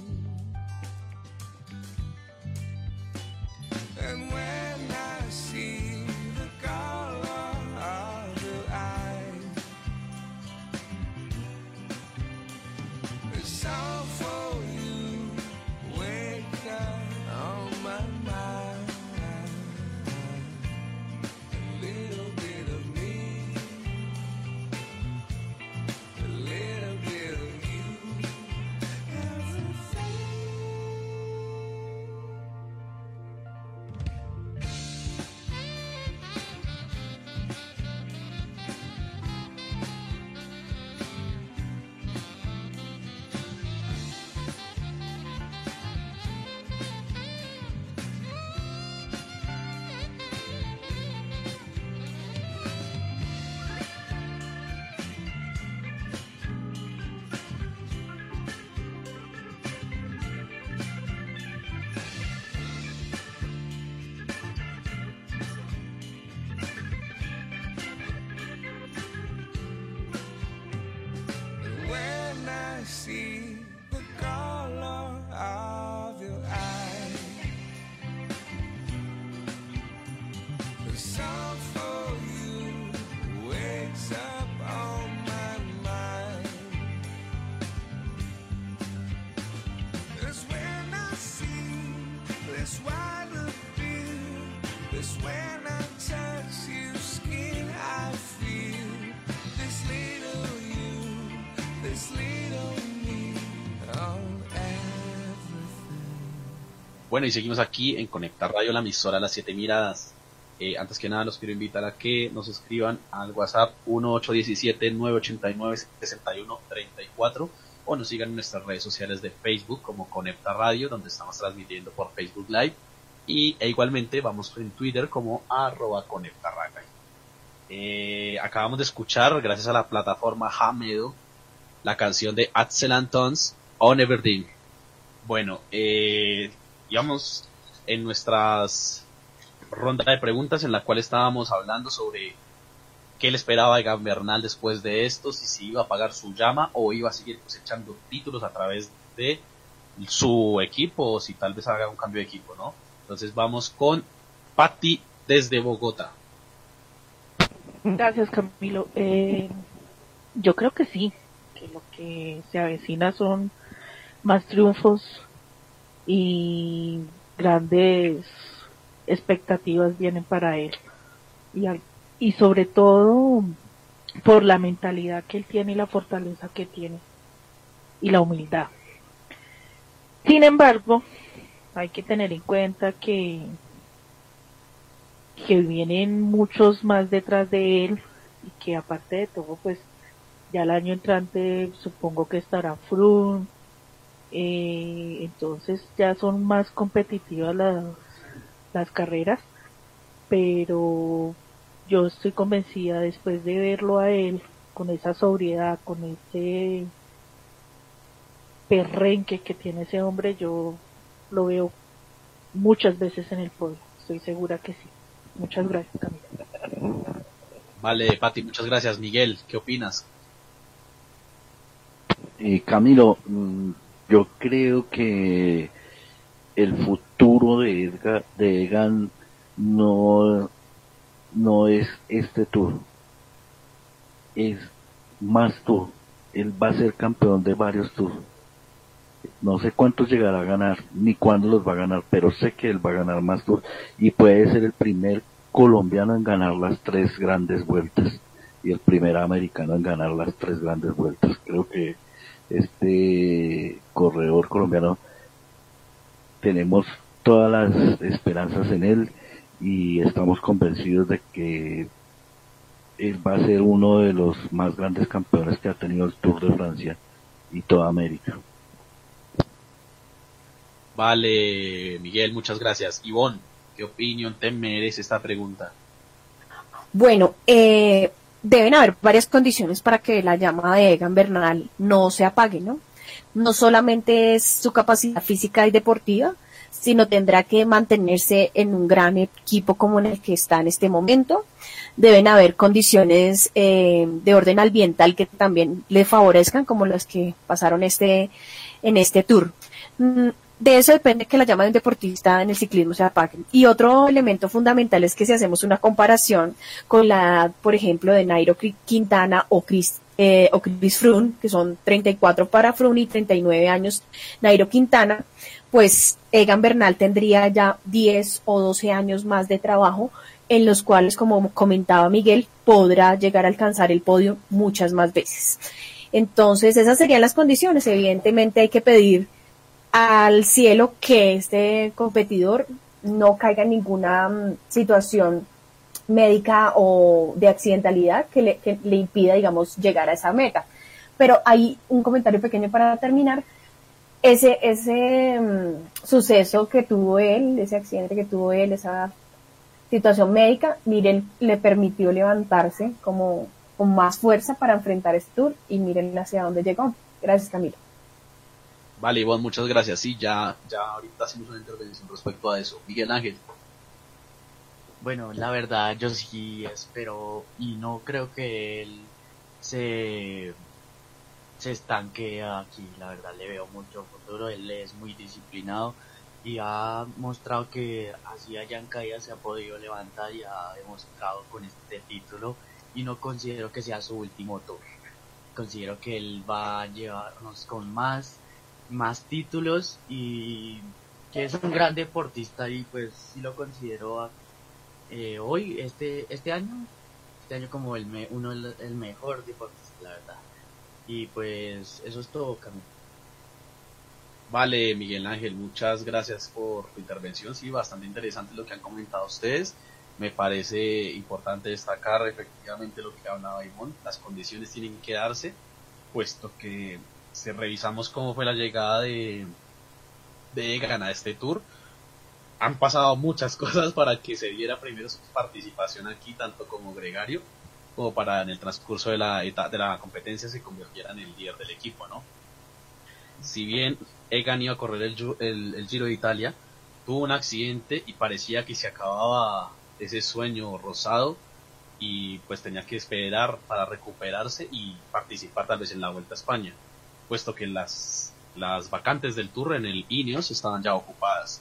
Bueno, y seguimos aquí en Conectar Radio, la emisora Las Siete Miradas. Eh, antes que nada, los quiero invitar a que nos escriban al WhatsApp 1817-989-6134 o nos sigan en nuestras redes sociales de Facebook como Conecta Radio, donde estamos transmitiendo por Facebook Live. Y e igualmente vamos en Twitter como arroba. Eh, acabamos de escuchar, gracias a la plataforma Hamedo, la canción de Axel Antons, On Everything. Bueno, eh, en nuestras ronda de preguntas en la cual estábamos hablando sobre qué le esperaba a Egan Bernal después de esto, si se iba a pagar su llama o iba a seguir cosechando títulos a través de su equipo o si tal vez haga un cambio de equipo, ¿no? Entonces vamos con Patti desde Bogotá. Gracias, Camilo. Eh, yo creo que sí, que lo que se avecina son más triunfos y grandes expectativas vienen para él. Y, y sobre todo por la mentalidad que él tiene y la fortaleza que tiene y la humildad. Sin embargo, hay que tener en cuenta que que vienen muchos más detrás de él y que aparte de todo pues ya el año entrante supongo que estará Froome eh, entonces ya son más competitivas las, las carreras pero yo estoy convencida después de verlo a él con esa sobriedad con ese perrenque que tiene ese hombre yo lo veo muchas veces en el podio estoy segura que sí muchas gracias Camila Vale, Patti, muchas gracias. Miguel, ¿qué opinas? Eh, Camilo, mm, yo creo que el futuro de Edgar, de Egan no, no es este tour, es más tour. Él va a ser campeón de varios tours. No sé cuántos llegará a ganar, ni cuándo los va a ganar, pero sé que él va a ganar más tours y puede ser el primer colombiano en ganar las tres grandes vueltas y el primer americano en ganar las tres grandes vueltas. Creo que este corredor colombiano tenemos todas las esperanzas en él y estamos convencidos de que él va a ser uno de los más grandes campeones que ha tenido el Tour de Francia y toda América. Vale, Miguel, muchas gracias. Ivonne, ¿qué opinión te merece esta pregunta? Bueno, eh, deben haber varias condiciones para que la llama de Egan Bernal no se apague, ¿no? No solamente es su capacidad física y deportiva, sino tendrá que mantenerse en un gran equipo como en el que está en este momento. Deben haber condiciones eh, de orden ambiental que también le favorezcan, como las que pasaron este en este tour. De eso depende que la llama de un deportista en el ciclismo se apague. Y otro elemento fundamental es que si hacemos una comparación con la edad, por ejemplo, de Nairo Quintana o Chris, eh, o Chris Froome, que son 34 para Froome y 39 años Nairo Quintana, pues Egan Bernal tendría ya 10 o 12 años más de trabajo en los cuales, como comentaba Miguel, podrá llegar a alcanzar el podio muchas más veces. Entonces, esas serían las condiciones. Evidentemente hay que pedir al cielo que este competidor no caiga en ninguna mm, situación médica o de accidentalidad que le, que le impida, digamos, llegar a esa meta. Pero hay un comentario pequeño para terminar. Ese, ese mm, suceso que tuvo él, ese accidente que tuvo él, esa situación médica, miren, le permitió levantarse como con más fuerza para enfrentar este tour y miren hacia dónde llegó. Gracias, Camilo. Vale, Ivonne, muchas gracias. Sí, ya, ya ahorita hacemos una intervención respecto a eso. Miguel Ángel. Bueno, la verdad yo sí espero y no creo que él se, se estanque aquí. La verdad le veo mucho futuro. Él es muy disciplinado y ha mostrado que así hayan caídas se ha podido levantar y ha demostrado con este título y no considero que sea su último tour. Considero que él va a llevarnos con más más títulos y que es un gran deportista y pues sí lo considero eh, hoy, este, este año, este año como el me, uno el, mejor deportista, la verdad. Y pues eso es todo, Camilo. Vale, Miguel Ángel, muchas gracias por tu intervención. Sí, bastante interesante lo que han comentado ustedes. Me parece importante destacar efectivamente lo que hablaba Ivonne. Las condiciones tienen que darse, puesto que si revisamos cómo fue la llegada de, de Egan a este tour, han pasado muchas (laughs) cosas para que se diera primero su participación aquí, tanto como gregario, como para en el transcurso de la, de la competencia se convirtiera en el líder del equipo, ¿no? Si bien Egan iba a correr el, el, el Giro de Italia, tuvo un accidente y parecía que se acababa ese sueño rosado y pues tenía que esperar para recuperarse y participar tal vez en la Vuelta a España puesto que las, las vacantes del Tour en el Ineos estaban ya ocupadas.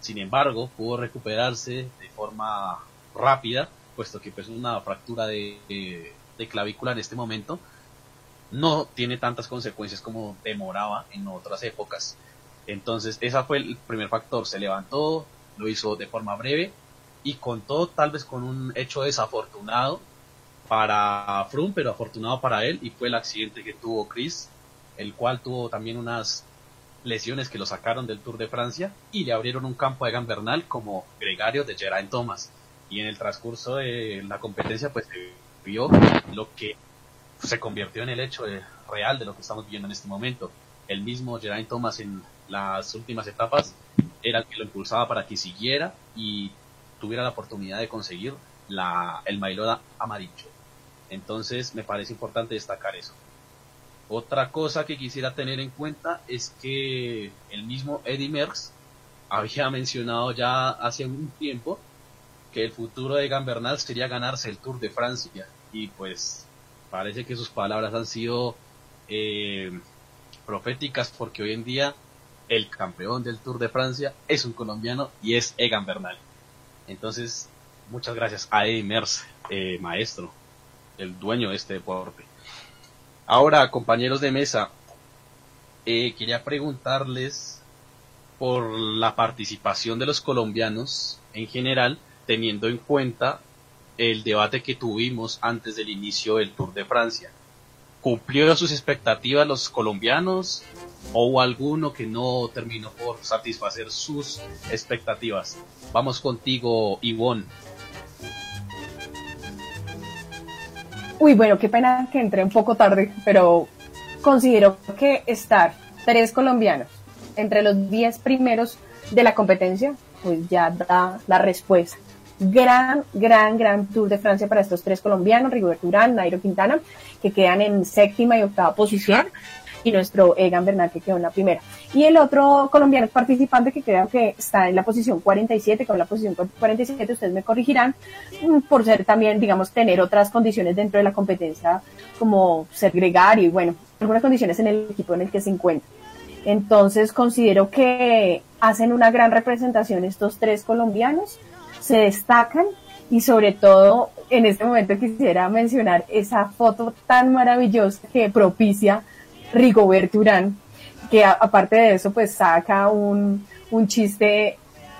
Sin embargo, pudo recuperarse de forma rápida, puesto que pues una fractura de, de, clavícula en este momento no tiene tantas consecuencias como demoraba en otras épocas. Entonces, ese fue el primer factor. Se levantó, lo hizo de forma breve y contó tal vez con un hecho desafortunado para Froome, pero afortunado para él y fue el accidente que tuvo Chris el cual tuvo también unas lesiones que lo sacaron del Tour de Francia y le abrieron un campo a Egan Bernal como gregario de Geraint Thomas. Y en el transcurso de la competencia pues vio lo que se convirtió en el hecho real de lo que estamos viviendo en este momento. El mismo Geraint Thomas en las últimas etapas era el que lo impulsaba para que siguiera y tuviera la oportunidad de conseguir la, el Mailoda amarillo. Entonces me parece importante destacar eso. Otra cosa que quisiera tener en cuenta es que el mismo Eddie Merckx había (laughs) mencionado ya hace un tiempo que el futuro de Gambernal sería ganarse el Tour de Francia y pues parece que sus palabras han sido eh, proféticas porque hoy en día el campeón del Tour de Francia es un colombiano y es Egan Bernal. Entonces, muchas gracias a Eddie Merce, eh, maestro, el dueño de este deporte. Ahora, compañeros de mesa, eh, quería preguntarles por la participación de los colombianos en general, teniendo en cuenta el debate que tuvimos antes del inicio del Tour de Francia. ¿Cumplió sus expectativas los colombianos o alguno que no terminó por satisfacer sus expectativas? Vamos contigo, Ivonne. Uy, bueno, qué pena que entré un poco tarde, pero considero que estar tres colombianos entre los diez primeros de la competencia, pues ya da la respuesta. Gran, gran, gran Tour de Francia para estos tres colombianos, Rigoberto Urán, Nairo Quintana, que quedan en séptima y octava posición, y nuestro Egan Bernal que quedó en la primera. Y el otro colombiano participante que creo que está en la posición 47, con la posición 47 ustedes me corregirán, mm, por ser también, digamos, tener otras condiciones dentro de la competencia, como ser gregario y bueno, algunas condiciones en el equipo en el que se encuentra. Entonces considero que hacen una gran representación estos tres colombianos, se destacan y sobre todo en este momento quisiera mencionar esa foto tan maravillosa que propicia Rigoberto Urán, que aparte de eso pues saca un, un chiste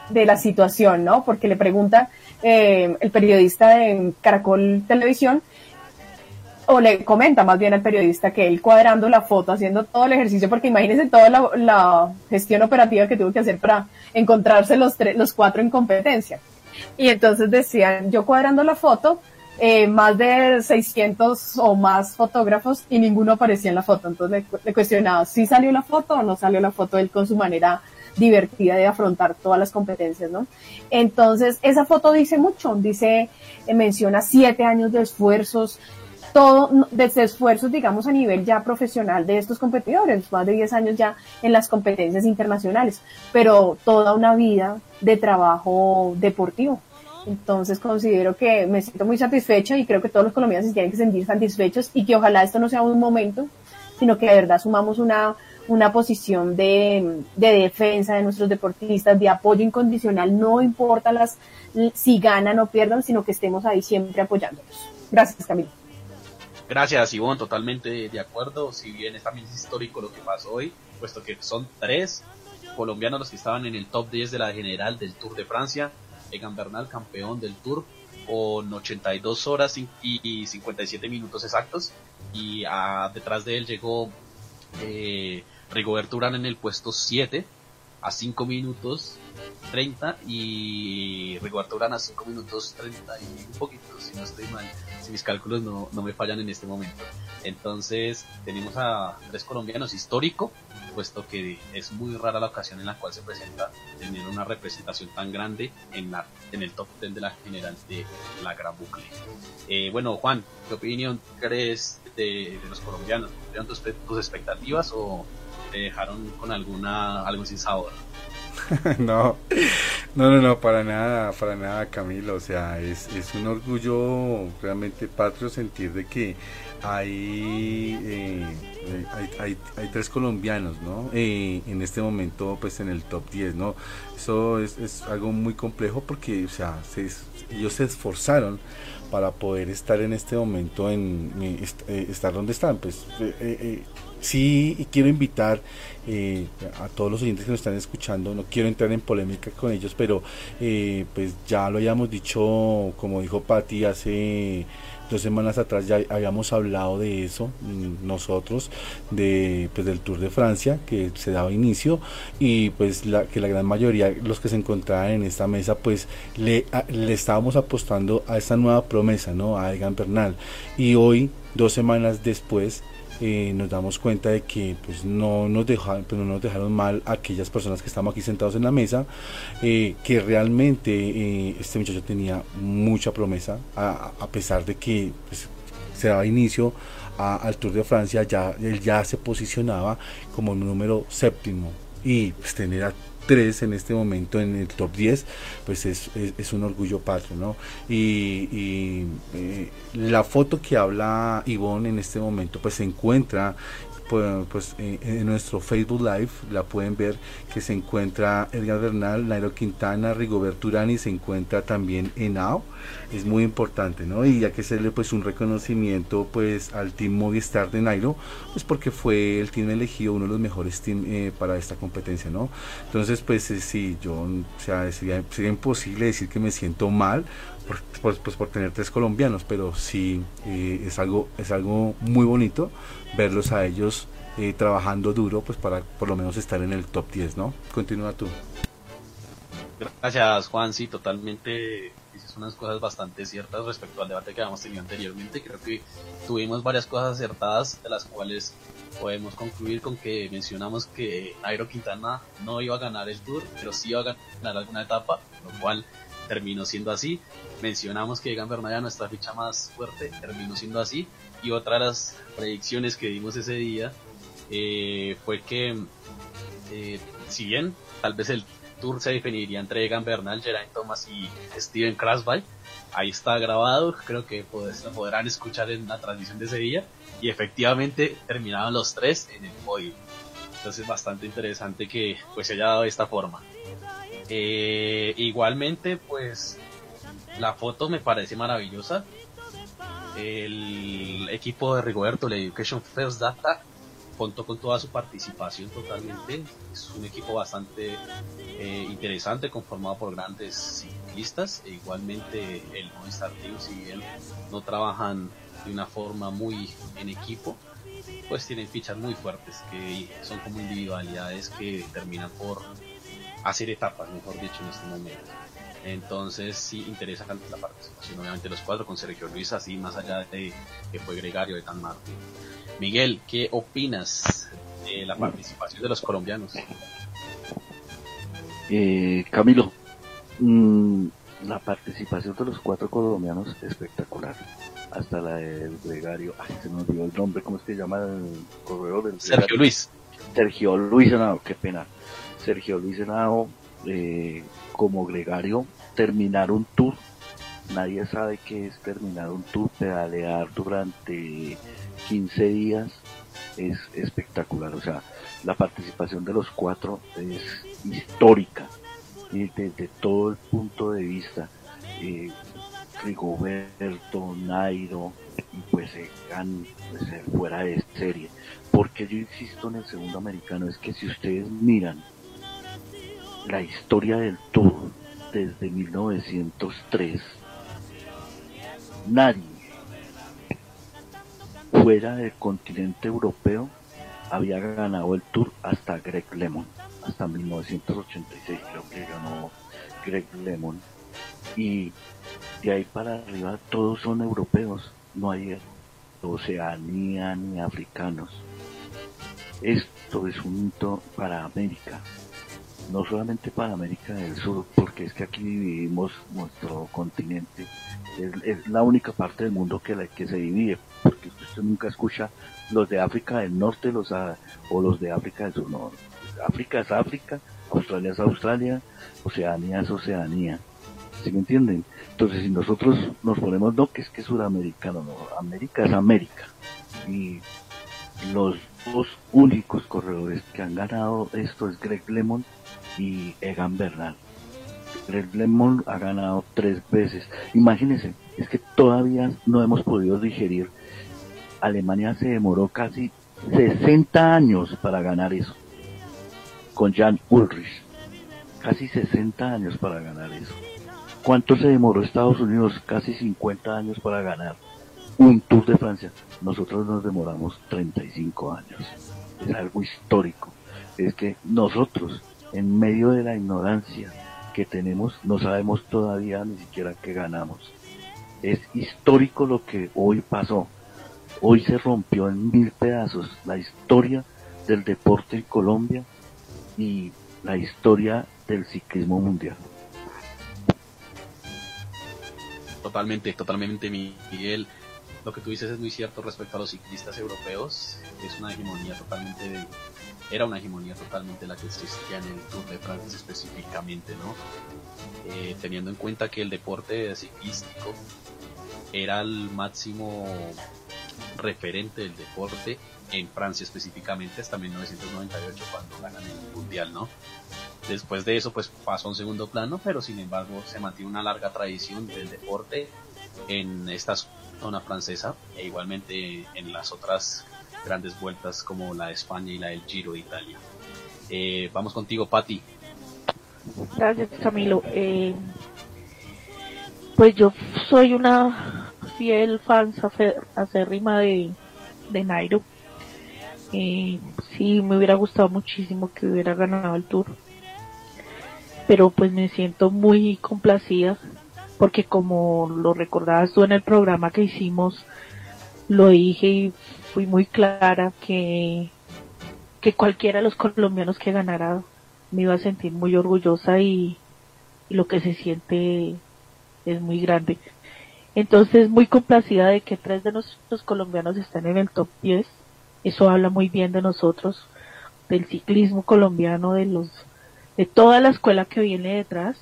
de la situación, ¿no? Porque le pregunta eh, el periodista de Caracol Televisión, o le comenta más bien al periodista que él cuadrando la foto, haciendo todo el ejercicio, porque imagínense toda la, la gestión operativa que tuvo que hacer para encontrarse los, tres, los cuatro en competencia. Y entonces decían, yo cuadrando la foto, eh, más de 600 o más fotógrafos y ninguno aparecía en la foto. Entonces le, le cuestionaba si salió la foto o no salió la foto él con su manera divertida de afrontar todas las competencias, ¿no? Entonces, esa foto dice mucho, dice, eh, menciona siete años de esfuerzos, todo desde esfuerzos, digamos, a nivel ya profesional de estos competidores, más de 10 años ya en las competencias internacionales, pero toda una vida de trabajo deportivo. Entonces considero que me siento muy satisfecha y creo que todos los colombianos se tienen que sentir satisfechos y que ojalá esto no sea un momento, sino que de verdad sumamos una, una posición de, de defensa de nuestros deportistas, de apoyo incondicional, no importa las si ganan o pierdan, sino que estemos ahí siempre apoyándolos. Gracias, Camilo. Gracias, Ivonne, totalmente de acuerdo. Si bien es también histórico lo que pasó hoy, puesto que son tres colombianos los que estaban en el top 10 de la general del Tour de Francia. Egan Bernal, campeón del Tour, con 82 horas y 57 minutos exactos. Y ah, detrás de él llegó eh, Rigoberto Urán en el puesto 7 a 5 minutos 30 y Rigoberto Urán a 5 minutos 30 y un poquito, si no estoy mal, si mis cálculos no, no me fallan en este momento. Entonces tenemos a tres colombianos histórico, puesto que es muy rara la ocasión en la cual se presenta tener una representación tan grande en, la, en el top 10 de la general de la Gran Bucle. Eh, bueno, Juan, ¿qué opinión crees de, de los colombianos? ¿Cumplieron tus, tus expectativas o te dejaron con alguna algo sin sabor? (laughs) no, no, no, no, para nada, para nada, Camilo. O sea, es, es un orgullo realmente patrio sentir de que hay, eh, hay, hay, hay, tres colombianos, ¿no? Eh, en este momento, pues en el top 10, ¿no? Eso es, es algo muy complejo porque, o sea, se, ellos se esforzaron para poder estar en este momento, en, eh, estar donde están. Pues sí, y quiero invitar eh, a todos los oyentes que nos están escuchando, no quiero entrar en polémica con ellos, pero eh, pues ya lo habíamos dicho, como dijo Patti hace dos semanas atrás ya habíamos hablado de eso nosotros de pues del Tour de Francia que se daba inicio y pues la, que la gran mayoría los que se encontraban en esta mesa pues le, le estábamos apostando a esta nueva promesa no a Egan Bernal. Y hoy dos semanas después eh, nos damos cuenta de que pues no nos dejaron pues, dejaron mal aquellas personas que estamos aquí sentados en la mesa eh, que realmente eh, este muchacho tenía mucha promesa a, a pesar de que pues, se daba inicio al Tour de Francia ya él ya se posicionaba como número séptimo y pues, tener tres en este momento en el top 10 pues es, es, un orgullo patrio ¿no? y, y eh, la foto que habla Ivonne en este momento pues se encuentra pues, en nuestro Facebook Live la pueden ver que se encuentra Edgar Bernal, Nairo Quintana, Rigoberto Urani, se encuentra también Enao, es muy importante, ¿no? Y ya que hacerle pues un reconocimiento pues al Team Movistar de Nairo, pues porque fue el team elegido uno de los mejores team eh, para esta competencia, ¿no? Entonces pues eh, sí, yo, o sea, sería, sería imposible decir que me siento mal por, por, pues por tener tres colombianos, pero sí eh, es algo es algo muy bonito verlos a ellos eh, trabajando duro, pues para por lo menos estar en el top 10, ¿no? Continúa tú. Gracias Juan, sí, totalmente dices unas cosas bastante ciertas respecto al debate que habíamos tenido anteriormente. Creo que tuvimos varias cosas acertadas de las cuales podemos concluir con que mencionamos que Nairo Quintana no iba a ganar el Tour, pero sí iba a ganar alguna etapa, lo cual terminó siendo así. Mencionamos que Egan Bernal era nuestra ficha más fuerte, terminó siendo así. Y otra de las predicciones que dimos ese día eh, fue que, eh, si bien tal vez el tour se definiría entre Egan Bernal, Geraint Thomas y Steven Krasby, ahí está grabado, creo que pues, lo podrán escuchar en la transmisión de ese día. Y efectivamente terminaron los tres en el podio. Entonces bastante interesante que pues se haya dado de esta forma. Eh, igualmente, pues la foto me parece maravillosa. El equipo de Rigoberto, la Education First Data, contó con toda su participación totalmente. Es un equipo bastante eh, interesante, conformado por grandes ciclistas. E igualmente, el Movistar Team, si bien no trabajan de una forma muy en equipo, pues tienen fichas muy fuertes que son como individualidades que terminan por hacer etapas, mejor dicho, en este momento. Entonces sí interesa la participación, obviamente los cuatro con Sergio Luis, así más allá de que fue gregario de Tan Martín. Miguel, ¿qué opinas de la participación de los colombianos? Eh, Camilo, mmm, la participación de los cuatro colombianos espectacular. Hasta la del gregario, ay, se me olvidó el nombre, ¿cómo es que se llama el corredor? del Sergio? Luis. Sergio Luis, no, qué pena. Sergio Luis Henao eh, como gregario terminar un tour. Nadie sabe qué es terminar un tour, pedalear durante 15 días es espectacular. O sea, la participación de los cuatro es histórica y desde todo el punto de vista. Eh, Rigoberto, Nairo y pues Egan pues, fuera de serie. Porque yo insisto en el segundo americano es que si ustedes miran la historia del Tour desde 1903, nadie fuera del continente europeo había ganado el Tour hasta Greg Lemon, hasta 1986 creo que ganó Greg Lemon. Y de ahí para arriba todos son europeos, no hay Oceanía ni africanos. Esto es un hito para América, no solamente para América del Sur, porque es que aquí dividimos nuestro continente. Es, la única parte del mundo que, la, que se divide, porque usted nunca escucha los de África del Norte los, a- o los de África del Sur. No, África es África, Australia es Australia, Oceanía es Oceanía. ¿Sí me entienden? Entonces, si nosotros nos ponemos, no, que es que es sudamericano, no, América es América. Y los dos únicos corredores que han ganado esto es Greg Lemon y Egan Bernal. Greg Lemon ha ganado tres veces. Imagínense, es que todavía no hemos podido digerir. Alemania se demoró casi 60 años para ganar eso. Con Jan Ulrich. Casi 60 años para ganar eso. ¿Cuánto se demoró Estados Unidos? Casi 50 años para ganar un Tour de Francia. Nosotros nos demoramos 35 años. Es algo histórico. Es que nosotros, en medio de la ignorancia que tenemos, no sabemos todavía ni siquiera que ganamos. Es histórico lo que hoy pasó. Hoy se rompió en mil pedazos la historia del deporte en Colombia y la historia del ciclismo mundial. Totalmente, totalmente, Miguel. Lo que tú dices es muy cierto respecto a los ciclistas europeos. Es una hegemonía totalmente, era una hegemonía totalmente la que existía en el Tour de Francia específicamente, ¿no? Eh, teniendo en cuenta que el deporte ciclístico era el máximo referente del deporte en Francia específicamente hasta 1998 cuando ganan el mundial, ¿no? Después de eso pues pasó a un segundo plano, pero sin embargo se mantiene una larga tradición del deporte en esta zona francesa e igualmente en las otras grandes vueltas como la de España y la del Giro de Italia. Eh, vamos contigo, Patti. Gracias, Camilo. Eh, pues yo soy una fiel fan acérrima de, de Nairo. Eh, sí, me hubiera gustado muchísimo que hubiera ganado el tour. Pero pues me siento muy complacida porque como lo recordabas tú en el programa que hicimos, lo dije y fui muy clara que, que cualquiera de los colombianos que ganara me iba a sentir muy orgullosa y, y lo que se siente es muy grande. Entonces, muy complacida de que tres de nuestros colombianos estén en el top 10. Eso habla muy bien de nosotros, del ciclismo colombiano, de los de toda la escuela que viene detrás,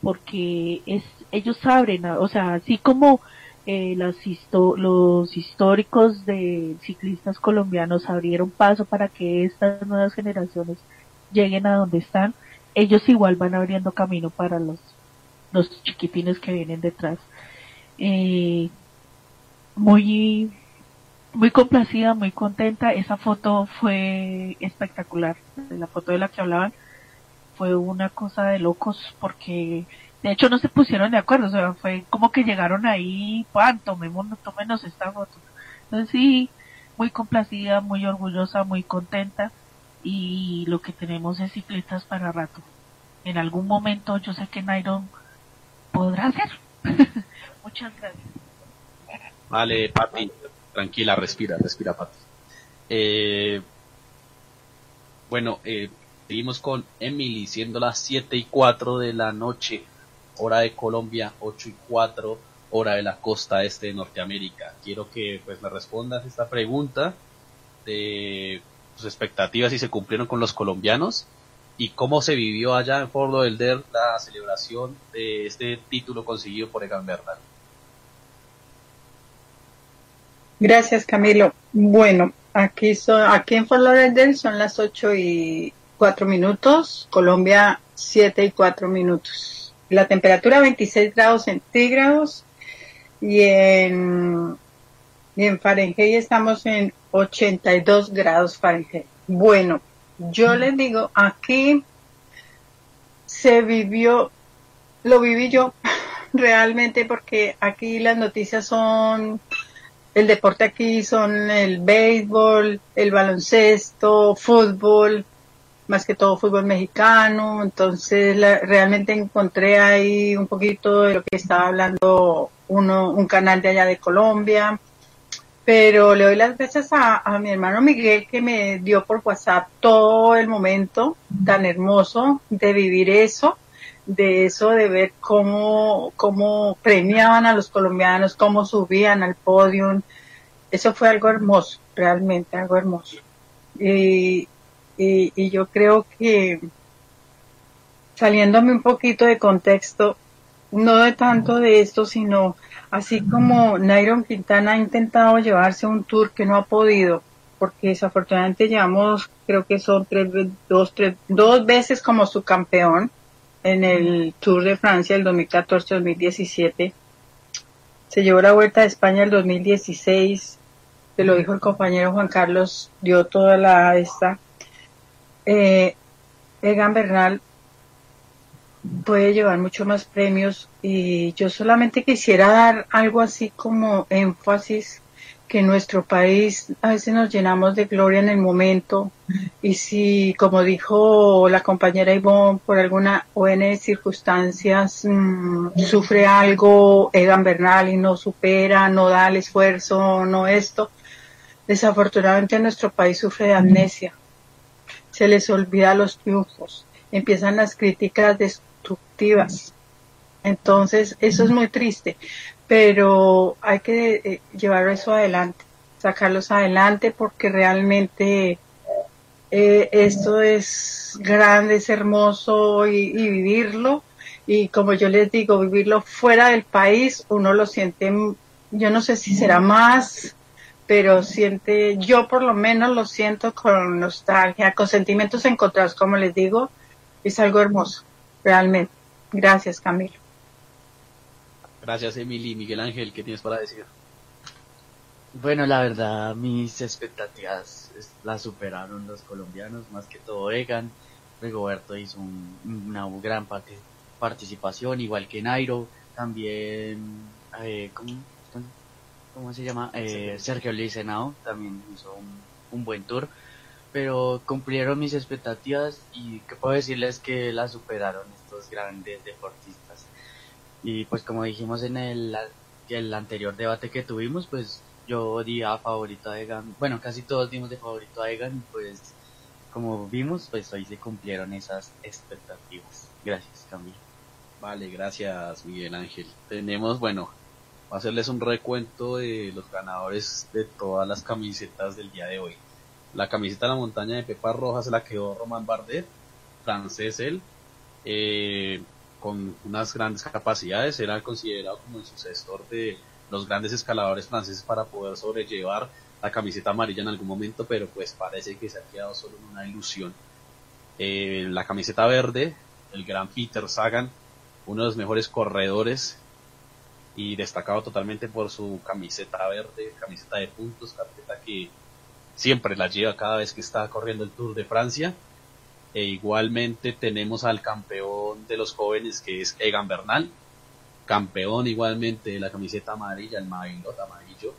porque es ellos abren, o sea, así como eh, los históricos de ciclistas colombianos abrieron paso para que estas nuevas generaciones lleguen a donde están, ellos igual van abriendo camino para los los chiquitines que vienen detrás. Eh, muy muy complacida, muy contenta. Esa foto fue espectacular. La foto de la que hablaban fue una cosa de locos porque de hecho no se pusieron de acuerdo. O sea, fue como que llegaron ahí, Juan, tomémonos, tómenos esta foto. Entonces sí, muy complacida, muy orgullosa, muy contenta y lo que tenemos es ciclistas para rato. En algún momento yo sé que Nairo podrá hacer. (laughs) Muchas gracias. Vale, Pati, tranquila, respira, respira, Pati. Eh, bueno, eh, seguimos con Emily, siendo las 7 y 4 de la noche, hora de Colombia, 8 y 4, hora de la costa este de Norteamérica. Quiero que pues me respondas esta pregunta de tus expectativas si se cumplieron con los colombianos y cómo se vivió allá en Fort Lauderdale la celebración de este título conseguido por Egan Bernal. Gracias, Camilo. Bueno, aquí, son, aquí en Fort Lauderdale son las 8 y 4 minutos, Colombia 7 y 4 minutos. La temperatura 26 grados centígrados y en, y en Fahrenheit estamos en 82 grados Fahrenheit. Bueno, yo les digo, aquí se vivió, lo viví yo (laughs) realmente porque aquí las noticias son el deporte aquí son el béisbol, el baloncesto, fútbol, más que todo fútbol mexicano. Entonces la- realmente encontré ahí un poquito de lo que estaba hablando uno, un canal de allá de Colombia. Pero le doy las gracias a, a mi hermano Miguel que me dio por WhatsApp todo el momento tan hermoso de vivir eso de eso, de ver cómo, cómo premiaban a los colombianos, cómo subían al podium. Eso fue algo hermoso, realmente algo hermoso. Y, y, y yo creo que saliéndome un poquito de contexto, no de tanto de esto, sino así como Nairon Quintana ha intentado llevarse un tour que no ha podido, porque desafortunadamente llevamos, creo que son tres, dos, tres, dos veces como su campeón en el Tour de Francia el 2014-2017. Se llevó la Vuelta de España el 2016, te lo dijo el compañero Juan Carlos, dio toda la esta. Eh, Egan Bernal puede llevar mucho más premios y yo solamente quisiera dar algo así como énfasis que en nuestro país a veces nos llenamos de gloria en el momento y si, como dijo la compañera Ivonne, por alguna ON circunstancias mm, sufre algo Egan Bernal y no supera, no da el esfuerzo, no esto, desafortunadamente nuestro país sufre de amnesia. Se les olvida los triunfos, empiezan las críticas destructivas. Entonces, eso es muy triste, pero hay que eh, llevar eso adelante, sacarlos adelante porque realmente eh, esto es grande, es hermoso y, y vivirlo. Y como yo les digo, vivirlo fuera del país, uno lo siente, yo no sé si será más pero siente, yo por lo menos lo siento con nostalgia, con sentimientos encontrados, como les digo, es algo hermoso, realmente. Gracias, Camilo. Gracias, Emily. Miguel Ángel, ¿qué tienes para decir? Bueno, la verdad, mis expectativas las superaron los colombianos, más que todo Egan. Rigoberto hizo un- una gran parte- participación, igual que Nairo. También, eh, ¿cómo, cómo se llama? Eh, Sergio Licenao también hizo un, un buen tour. Pero cumplieron mis expectativas y que puedo decirles que las superaron estos grandes deportistas. Y pues como dijimos en el, el anterior debate que tuvimos, pues yo di a favorito a Egan. Bueno, casi todos dimos de favorito a Egan. Pues como vimos, pues hoy se cumplieron esas expectativas. Gracias, Camilo. Vale, gracias, Miguel Ángel. Tenemos, bueno, a hacerles un recuento de los ganadores de todas las camisetas del día de hoy. La camiseta de la montaña de Pepa Roja se la quedó Román Bardet, francés él, eh, con unas grandes capacidades, era considerado como el sucesor de los grandes escaladores franceses para poder sobrellevar la camiseta amarilla en algún momento, pero pues parece que se ha quedado solo en una ilusión. Eh, la camiseta verde, el gran Peter Sagan, uno de los mejores corredores y destacado totalmente por su camiseta verde, camiseta de puntos, camiseta que siempre la lleva cada vez que está corriendo el Tour de Francia. E igualmente tenemos al campeón de los jóvenes que es Egan Bernal, campeón igualmente de la camiseta amarilla, el maillot amarillo,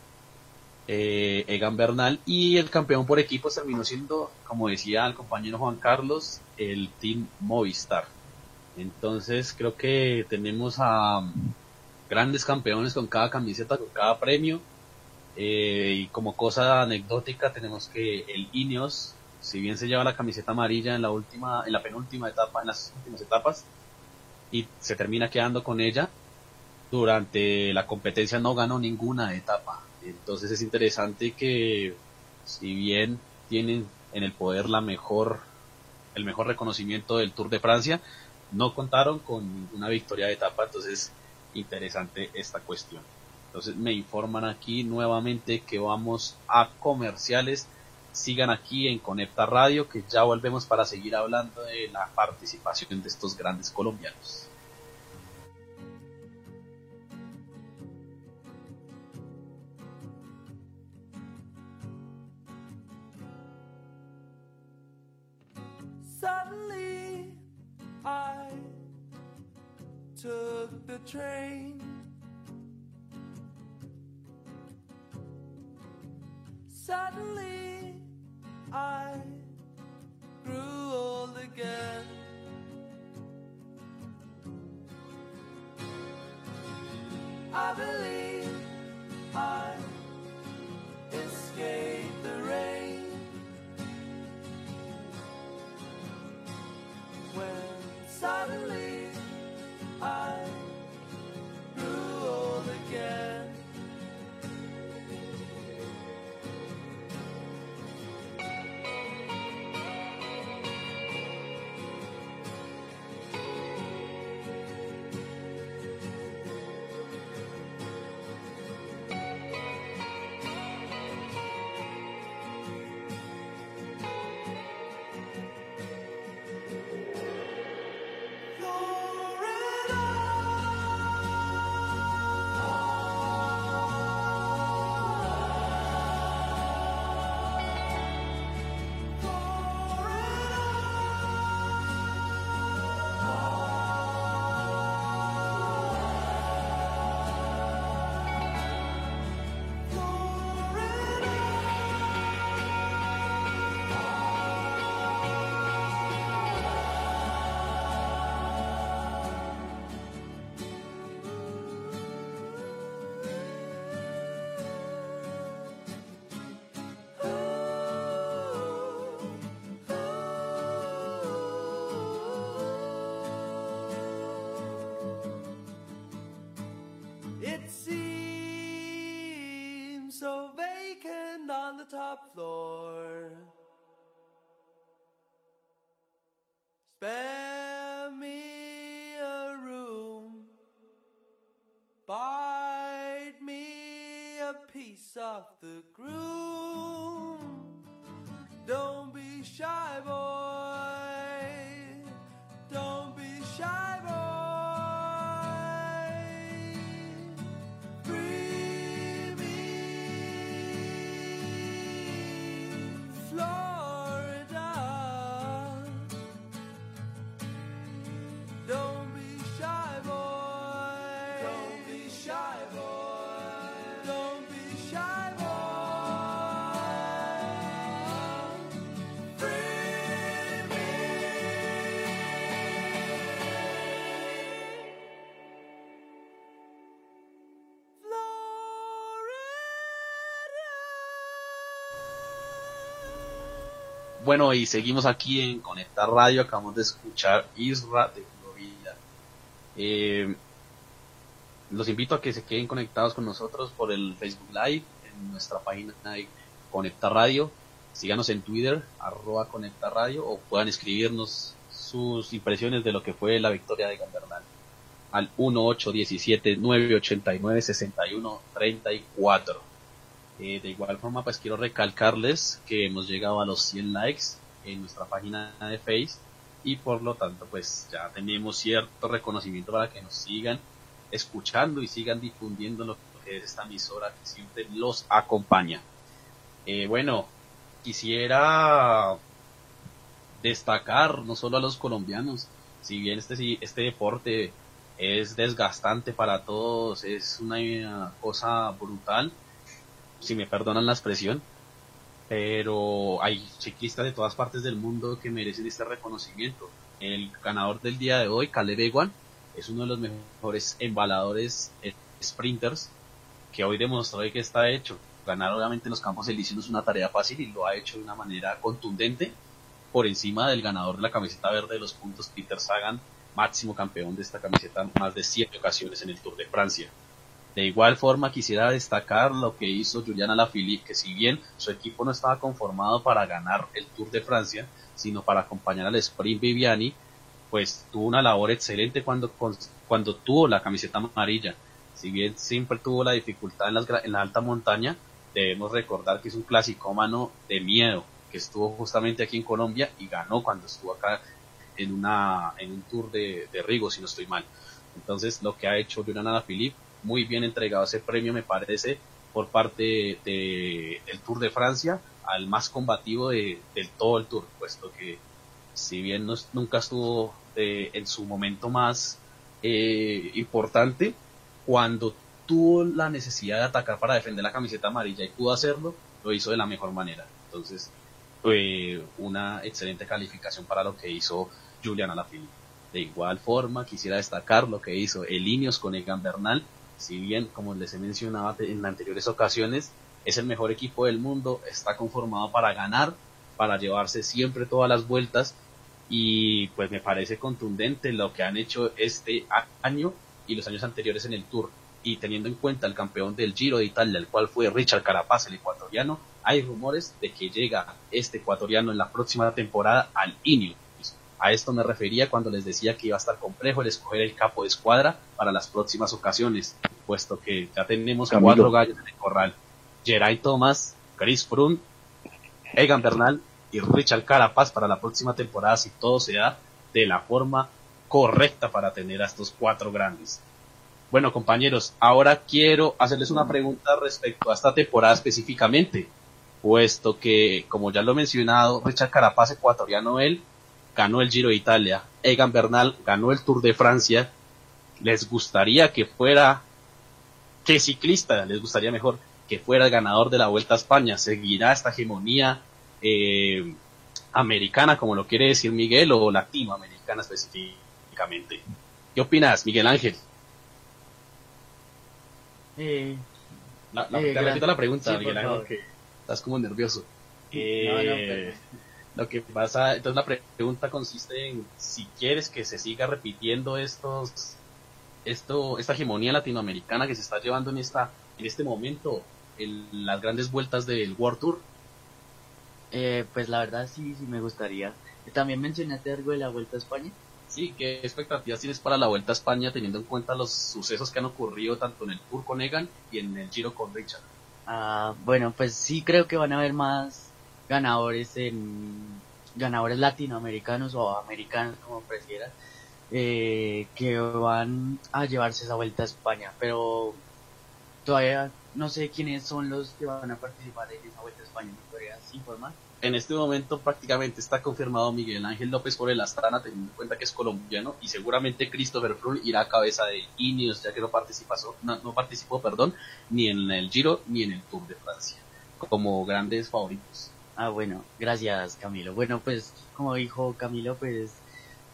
eh, Egan Bernal, y el campeón por equipos terminó siendo, como decía el compañero Juan Carlos, el Team Movistar. Entonces creo que tenemos a grandes campeones con cada camiseta, con cada premio. Eh, y como cosa anecdótica tenemos que el Ineos, si bien se lleva la camiseta amarilla en la última, en la penúltima etapa, en las últimas etapas, y se termina quedando con ella, durante la competencia no ganó ninguna etapa. Entonces es interesante que si bien tienen en el poder la mejor, el mejor reconocimiento del Tour de Francia, no contaron con ninguna victoria de etapa, entonces interesante esta cuestión. Entonces me informan aquí nuevamente que vamos a comerciales. Sigan aquí en Conecta Radio, que ya volvemos para seguir hablando de la participación de estos grandes colombianos. Suddenly, I took the train. Suddenly, I grew old again. I believe I escaped the rain. when suddenly I of the groove. Bueno, y seguimos aquí en Conectar Radio. Acabamos de escuchar Isra de Florida. Eh, los invito a que se queden conectados con nosotros por el Facebook Live, en nuestra página de Conecta Radio. Síganos en Twitter, arroba Conecta Radio, o puedan escribirnos sus impresiones de lo que fue la victoria de Gambernal al 1817-989-6134. Eh, de igual forma, pues quiero recalcarles que hemos llegado a los 100 likes en nuestra página de Face y por lo tanto, pues ya tenemos cierto reconocimiento para que nos sigan escuchando y sigan difundiendo lo que es esta emisora que siempre los acompaña. Eh, bueno, quisiera destacar no solo a los colombianos, si bien este, este deporte es desgastante para todos, es una cosa brutal, si me perdonan la expresión, pero hay ciclistas de todas partes del mundo que merecen este reconocimiento. El ganador del día de hoy, Caleb Ewan, es uno de los mejores embaladores eh, sprinters que hoy demostró de que está hecho. Ganar obviamente en los campos elíseos es una tarea fácil y lo ha hecho de una manera contundente por encima del ganador de la camiseta verde de los puntos, Peter Sagan, máximo campeón de esta camiseta más de siete ocasiones en el Tour de Francia. De igual forma quisiera destacar lo que hizo Juliana Alaphilippe, que si bien su equipo no estaba conformado para ganar el Tour de Francia, sino para acompañar al Sprint Viviani, pues tuvo una labor excelente cuando, cuando tuvo la camiseta amarilla. Si bien siempre tuvo la dificultad en, las en la alta montaña, debemos recordar que es un clasicómano de miedo, que estuvo justamente aquí en Colombia y ganó cuando estuvo acá en, una, en un tour de, Rigo, si no estoy mal. Entonces, lo que ha hecho Julian Alaphilippe, muy bien entregado ese premio, me parece, por parte de, del Tour de Francia, al más combativo de, del todo el Tour, puesto que si bien no nunca estuvo eh, en su momento más eh, importante, cuando tuvo la necesidad de atacar para defender la camiseta amarilla y pudo hacerlo, lo hizo de la mejor manera. Entonces, eh, una excelente calificación para lo que hizo Julian Alaphilippe. De igual forma, quisiera destacar lo que hizo Elinios con Egan Bernal. Si bien, como les he mencionado en anteriores ocasiones, es el mejor equipo del mundo, está conformado para ganar, para llevarse siempre todas las vueltas y pues me parece contundente lo que han hecho este año y los años anteriores en el Tour. Y teniendo en cuenta el campeón del Giro de Italia, el cual fue Richard Carapaz, el ecuatoriano, hay rumores de que llega este ecuatoriano en la próxima temporada al Ineos. A esto me refería cuando les decía que iba a estar complejo el escoger el capo de escuadra para las próximas ocasiones, puesto que ya tenemos Camilo. cuatro gallos en el corral. Geraint Thomas, Chris Froome, Egan Bernal y Richard Carapaz para la próxima temporada si todo se da de la forma correcta para tener a estos cuatro grandes. Bueno, compañeros, ahora quiero hacerles una pregunta respecto a esta temporada específicamente, puesto que, como ya lo he mencionado, Richard Carapaz, ecuatoriano él, ganó el Giro de Italia, Egan Bernal ganó el Tour de Francia. ¿Les gustaría que fuera, qué ciclista les gustaría mejor que fuera el ganador de la Vuelta a España? ¿Seguirá esta hegemonía eh, americana, como lo quiere decir Miguel, o latinoamericana específicamente? ¿Qué opinas, Miguel Ángel? Eh, La, la- Eh, te repito la pregunta, sí, Miguel Ángel, que estás como nervioso. No, no, Eh, Lo que pasa, entonces la pre- pregunta consiste en si quieres que se siga repitiendo estos, esto, esta hegemonía latinoamericana que se está llevando en esta, en este momento, en las grandes vueltas del World Tour. eh, pues la verdad sí, sí me gustaría. También mencionaste algo de la Vuelta a España. Sí, ¿qué expectativas tienes para la Vuelta a España teniendo en cuenta los sucesos que han ocurrido tanto en el Tour con Egan y en el Giro con Richard? Ah, bueno, pues sí creo que van a haber más ganadores en ganadores latinoamericanos o americanos como prefieras eh, que van a llevarse esa vuelta a España, pero todavía no sé quiénes son los que van a participar en esa vuelta a España. ¿Me podrías informar? En este momento prácticamente está confirmado Miguel Ángel López por el Astana, teniendo en cuenta que es colombiano, y seguramente Christopher Froome irá a cabeza de Ineos, ya que no participó, no, no participó perdón, ni en el Giro ni en el Tour de Francia, como grandes favoritos. Ah, bueno, gracias Camilo. Bueno, pues como dijo Camilo, pues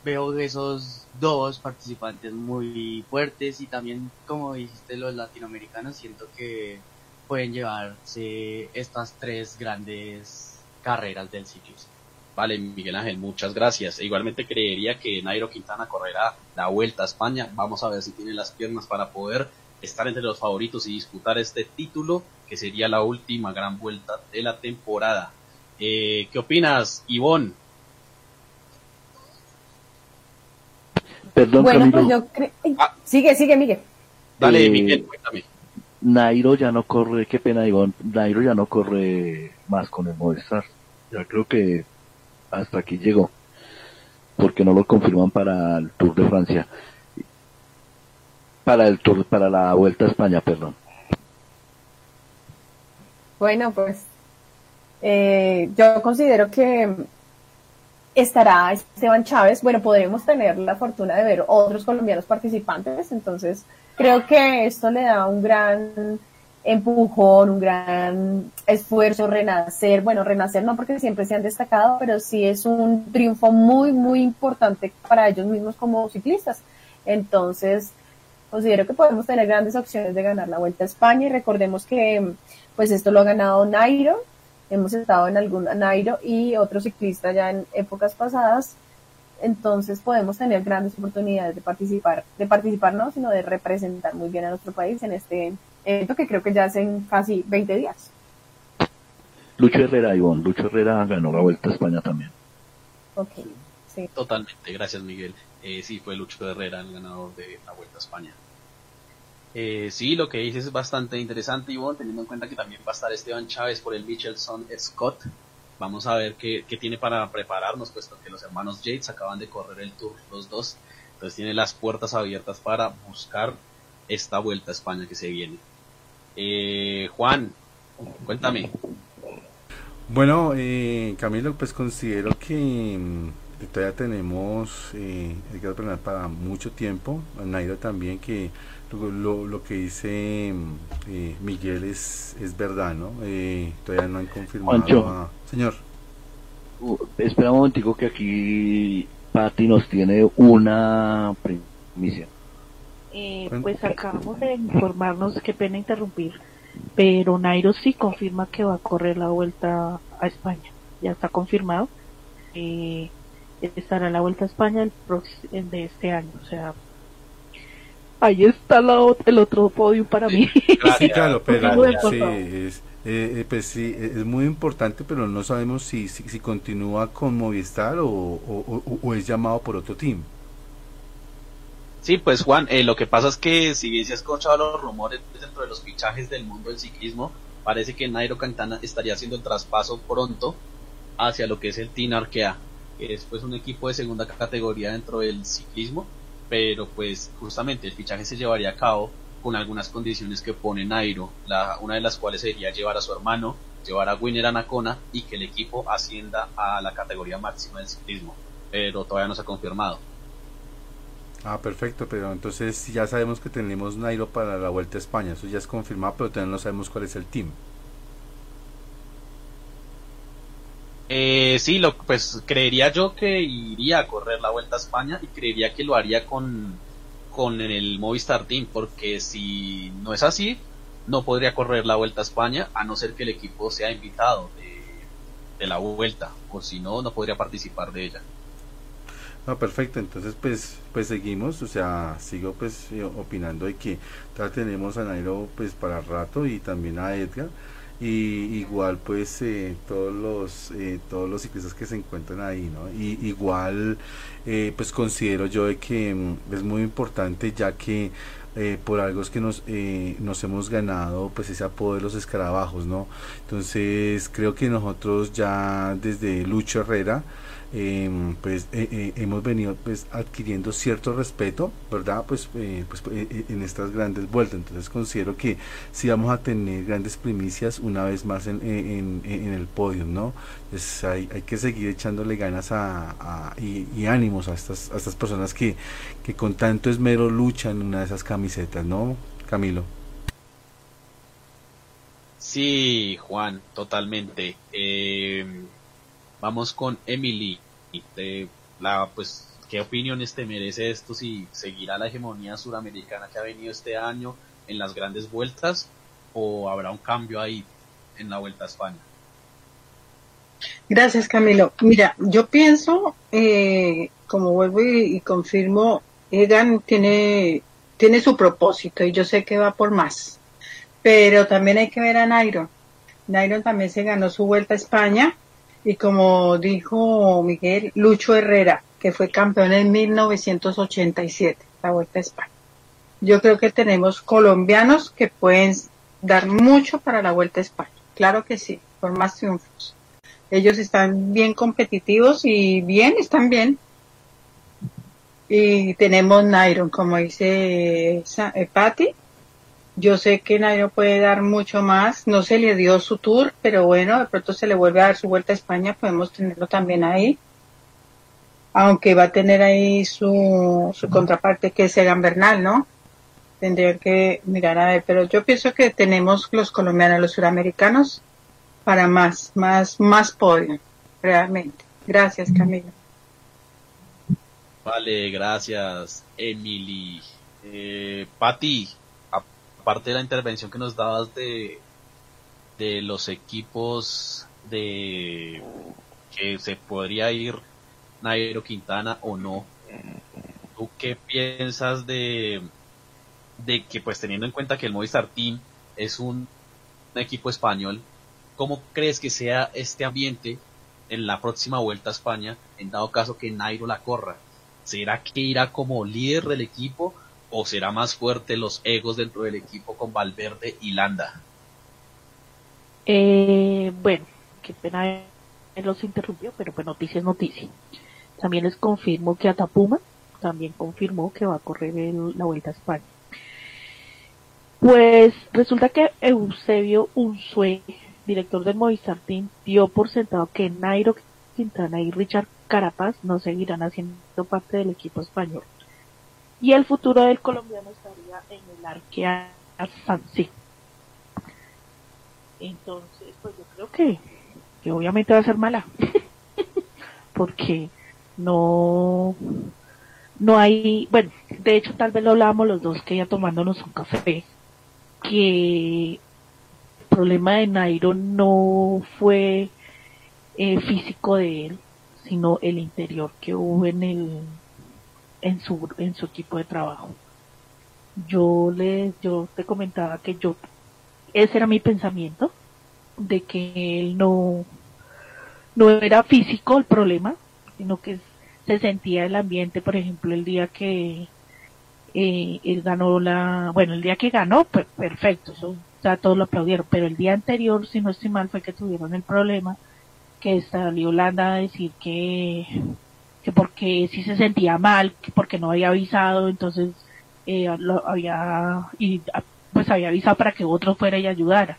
veo esos dos participantes muy fuertes y también, como dijiste, los latinoamericanos, siento que pueden llevarse estas tres grandes carreras del ciclismo. Vale, Miguel Ángel, muchas gracias. E igualmente creería que Nairo Quintana correrá la Vuelta a España. Vamos a ver si tiene las piernas para poder estar entre los favoritos y disputar este título, que sería la última gran vuelta de la temporada. Eh, ¿Qué opinas, Ivonne? Perdón, bueno, Camilo. pues yo creo... Sigue, sigue, Miguel. Dale, Eh, Miguel, cuéntame. Nairo ya no corre, qué pena, Ivonne. Nairo ya no corre más con el Movistar. Ya creo que hasta aquí llegó. Porque no lo confirman para el Tour de Francia. Para el Tour, para la Vuelta a España, perdón. Bueno, pues eh, yo considero que estará Esteban Chávez. Bueno, podremos tener la fortuna de ver otros colombianos participantes, entonces creo que esto le da un gran empujón, un gran esfuerzo, renacer. Bueno, renacer no porque siempre se han destacado, pero sí es un triunfo muy, muy importante para ellos mismos como ciclistas. Entonces, considero que podemos tener grandes opciones de ganar la Vuelta a España y recordemos que pues esto lo ha ganado Nairo, hemos estado en algún Nairo y otro ciclista ya en épocas pasadas, entonces podemos tener grandes oportunidades de participar, de participar no, sino de representar muy bien a nuestro país en este evento que creo que ya hacen casi 20 días. Lucho Herrera, Ivonne. Lucho Herrera ganó la Vuelta a España también. Ok, sí. Totalmente, gracias Miguel. Eh, sí, fue Lucho Herrera el ganador de la Vuelta a España. Eh, sí, lo que dices es bastante interesante, Ivonne, teniendo en cuenta que también va a estar Esteban Chávez por el Michelson Scott. Vamos a ver qué, tiene para prepararnos, puesto que los hermanos Yates acaban de correr el Tour, los dos. Entonces tiene las puertas abiertas para buscar esta Vuelta a España que se viene. Eh, Juan, cuéntame. Bueno, eh, Camilo, pues considero que mm, todavía tenemos eh, Edgar Bernal para mucho tiempo. Nairo también, que lo, lo- lo que dice eh, Miguel es, es verdad, ¿no? Eh, todavía no han confirmado Juancho. a... Señor. Uh, espera un momentico que aquí Patti nos tiene una primicia. Eh, pues acabamos de informarnos, qué pena interrumpir, pero Nairo sí confirma que va a correr la vuelta a España. Ya está confirmado. Eh, estará la vuelta a España el próximo de este año. O sea, ahí está la el otro podio para mí. (laughs) Sí, claro, pero sí, es, eh, eh, pues sí, es muy importante, pero no sabemos si, si, si continúa con Movistar o, o- o- o es llamado por otro team. Sí, pues Juan, eh, lo que pasa es que si bien se ha escuchado los rumores dentro de los fichajes del mundo del ciclismo, parece que Nairo Quintana estaría haciendo el traspaso pronto hacia lo que es el Team Arkea, que es pues un equipo de segunda categoría dentro del ciclismo, pero pues justamente el fichaje se llevaría a cabo con algunas condiciones que pone Nairo, la, una de las cuales sería llevar a su hermano, llevar a Winner Anacona y que el equipo ascienda a la categoría máxima del ciclismo, pero todavía no se ha confirmado. Ah, perfecto, pero entonces ya sabemos que tenemos Nairo para la Vuelta a España, eso ya es confirmado, pero todavía no sabemos cuál es el team. Eh, sí, lo, pues creería yo que iría a correr la Vuelta a España y creería que lo haría con, con el Movistar Team, porque si no es así, no podría correr la Vuelta a España a no ser que el equipo sea invitado de, de la Vuelta, o si no, no podría participar de ella. Ah, perfecto, entonces pues pues seguimos, o sea, sigo pues eh, opinando de que todavía tenemos a Nairo pues para rato y también a Edgar y igual pues eh, todos los eh, todos los ciclistas que se encuentran ahí, ¿no? Y igual eh, pues considero yo que mm, es muy importante ya que eh, por algo es que nos, eh, nos hemos ganado pues ese apodo de los escarabajos, ¿no? Entonces creo que nosotros ya desde Lucho Herrera, em, pues eh, eh, hemos venido pues adquiriendo cierto respeto, ¿verdad? Pues, eh, pues eh, eh, en estas grandes vueltas. Entonces considero que sí vamos a tener grandes primicias una vez más en, en, el podio, ¿no? Pues hay, hay que seguir echándole ganas a, y, y ánimos a estas, a estas personas que, que con tanto esmero luchan una de esas camisetas, ¿no? Camilo. Sí, Juan, totalmente. Eh, vamos con Emily. De la, pues, ¿qué opiniones te merece esto si seguirá la hegemonía suramericana que ha venido este año en las grandes vueltas o habrá un cambio ahí en la Vuelta a España? Gracias, Camilo. Mira, yo pienso, eh, como vuelvo y, confirmo, Egan tiene, tiene su propósito y yo sé que va por más. Pero también hay que ver a Nairo. Nairo también se ganó su vuelta a España y como dijo Miguel, Lucho Herrera, que fue campeón en 1987, la vuelta a España. Yo creo que tenemos colombianos que pueden dar mucho para la vuelta a España. Claro que sí, por más triunfos. Ellos están bien competitivos y bien, están bien. Y tenemos Nairo, como dice eh, Patty. Yo sé que Nairo puede dar mucho más. No se le dio su tour, pero bueno, de pronto se le vuelve a dar su vuelta a España. Podemos tenerlo también ahí. Aunque va a tener ahí su, su contraparte que es Egan Bernal, ¿no? Tendría que mirar a ver. Pero yo pienso que tenemos los colombianos, los suramericanos, para más, más, más podio, realmente. Gracias, Camilo. Vale, gracias, Emily. Eh, Patti, aparte de la intervención que nos dabas de, de los equipos de que se podría ir Nairo Quintana o no, ¿tú qué piensas de, de que pues teniendo en cuenta que el Movistar Team es un, un equipo español, ¿cómo crees que sea este ambiente en la próxima vuelta a España en dado caso que Nairo la corra? ¿Será que irá como líder del equipo o será más fuerte los egos dentro del equipo con Valverde y Landa? Eh, bueno, qué pena los interrumpió, pero pues noticia es noticia. También les confirmo que Atapuma también confirmó que va a correr la Vuelta a España. Pues resulta que Eusebio Unsue, director del Movistar Team, dio por sentado que Nairo Quintana y Richard Carapaz no seguirán haciendo parte del equipo español. Y el futuro del colombiano estaría en el Arkea Sansi. Entonces, pues yo creo que, que obviamente va a ser mala. (laughs) Porque no, no hay, bueno, de hecho tal vez lo hablábamos los dos que ya tomándonos un café, que el problema de Nairo no fue eh, físico de él, sino el interior que hubo en el, en su, en su equipo de trabajo. Yo le, yo te comentaba que yo, ese era mi pensamiento, de que él no, no era físico el problema, sino que se sentía el ambiente, por ejemplo, el día que eh, él ganó la, bueno, el día que ganó, pues perfecto, eso ya todos lo aplaudieron, pero el día anterior, si no estoy mal, fue que tuvieron el problema, que salió Landa a decir que, que porque sí se sentía mal, que porque no había avisado, entonces eh, lo había, y ah, pues había avisado para que otro fuera y ayudara.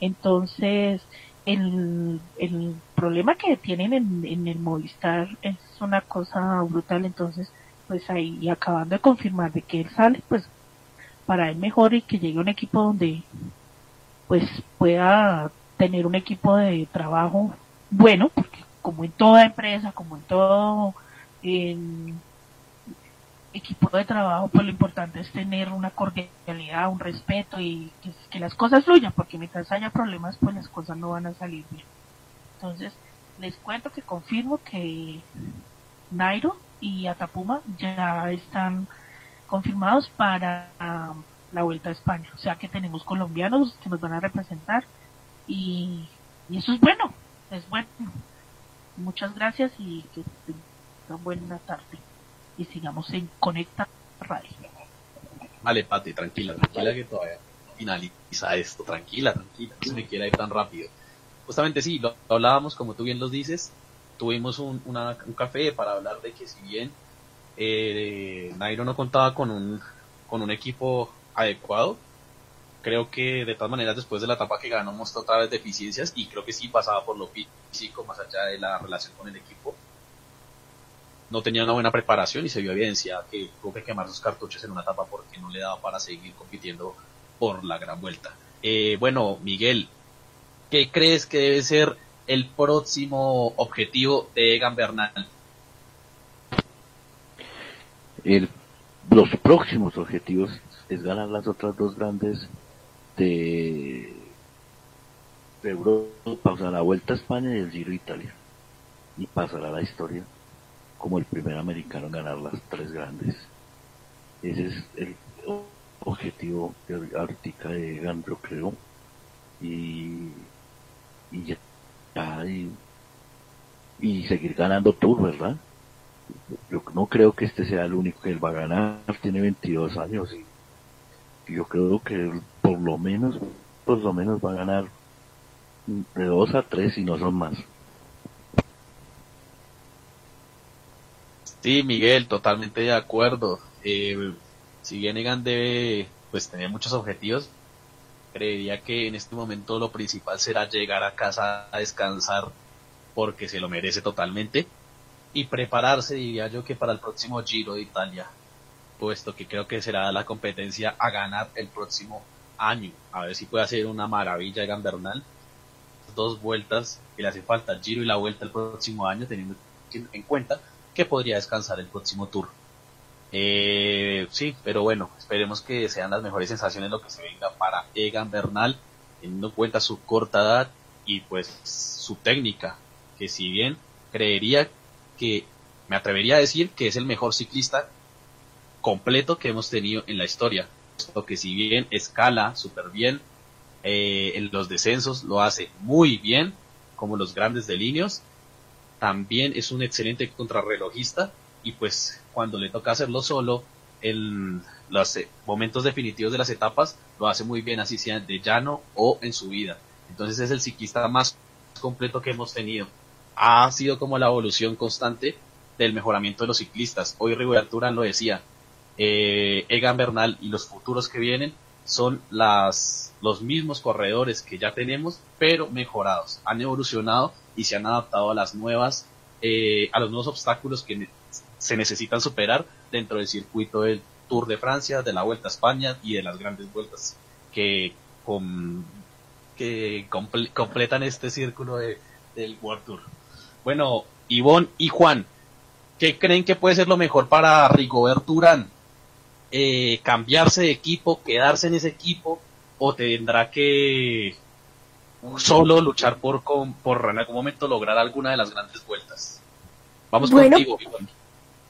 Entonces, el, el problema que tienen en, en el Movistar es una cosa brutal, entonces, pues ahí acabando de confirmar de que él sale, pues para él mejor y que llegue un equipo donde pues pueda tener un equipo de trabajo bueno, porque como en toda empresa, como en todo en equipo de trabajo, pues lo importante es tener una cordialidad, un respeto y que, las cosas fluyan, porque mientras haya problemas, pues las cosas no van a salir bien. Entonces, les cuento que confirmo que Nairo y Atapuma ya están confirmados para um, la Vuelta a España. O sea que tenemos colombianos que nos van a representar y eso es bueno, es bueno. Muchas gracias y que tengan buena tarde y sigamos en Conecta Radio. Vale, Pati, tranquila, tranquila que todavía finaliza esto, tranquila, tranquila, no se me quiera ir tan rápido. Justamente sí, lo, hablábamos como tú bien los dices, tuvimos un, una- un café para hablar de que si bien eh, Nairo no contaba con un, con un equipo adecuado, creo que de todas maneras después de la etapa que ganó mostró otra vez deficiencias y creo que sí pasaba por lo físico más allá de la relación con el equipo. No tenía una buena preparación y se vio evidencia que tuvo que quemar sus cartuchos en una etapa porque no le daba para seguir compitiendo por la gran vuelta. Eh, bueno, Miguel, ¿qué crees que debe ser el próximo objetivo de Egan Bernal? Los próximos objetivos es ganar las otras dos grandes de, Europa, o sea, la Vuelta a España y el Giro de Italia. Y pasará la historia como el primer americano en ganar las tres grandes. Ese es el objetivo de ahorita de yo creo. Y, y ya, ya, y, seguir ganando Tour, ¿verdad? Yo no creo que este sea el único que él va a ganar, tiene 22 años y yo creo que por lo menos, por lo menos va a ganar de 2 a 3 y no son más. Sí, Miguel, totalmente de acuerdo. Eh, si bien Egan debe pues tener muchos objetivos, creería que en este momento lo principal será llegar a casa a descansar porque se lo merece totalmente y prepararse, diría yo, que para el próximo Giro de Italia, puesto que creo que será la competencia a ganar el próximo año. A ver si puede hacer una maravilla Egan Bernal. Dos vueltas que le hace falta Giro y la vuelta el próximo año, teniendo en cuenta que podría descansar el próximo tour. Eh, sí, pero bueno, esperemos que sean las mejores sensaciones lo que se venga para Egan Bernal, teniendo en cuenta su corta edad y pues su técnica, que si bien creería que me atrevería a decir que es el mejor ciclista completo que hemos tenido en la historia, puesto que si bien escala súper bien, eh, en los descensos lo hace muy bien, como los grandes delinios, también es un excelente contrarrelojista y pues cuando le toca hacerlo solo en los eh, momentos definitivos de las etapas lo hace muy bien así sea de llano o en subida entonces es el ciclista más completo que hemos tenido. Ha sido como la evolución constante del mejoramiento de los ciclistas. Hoy Rigoberto Urán lo decía eh, Egan Bernal y los futuros que vienen son las los mismos corredores que ya tenemos pero mejorados han evolucionado y se han adaptado a las nuevas eh, a los nuevos obstáculos que se necesitan superar dentro del circuito del Tour de Francia, de la Vuelta a España y de las grandes vueltas que que comple- completan este círculo de- del World Tour. Bueno, Ivonne y Juan, ¿qué creen que puede ser lo mejor para Rigoberto Urán? Eh, ¿Cambiarse de equipo, quedarse en ese equipo o tendrá que solo luchar por, con- por en algún momento lograr alguna de las grandes vueltas? Vamos Bueno. contigo, Ivonne.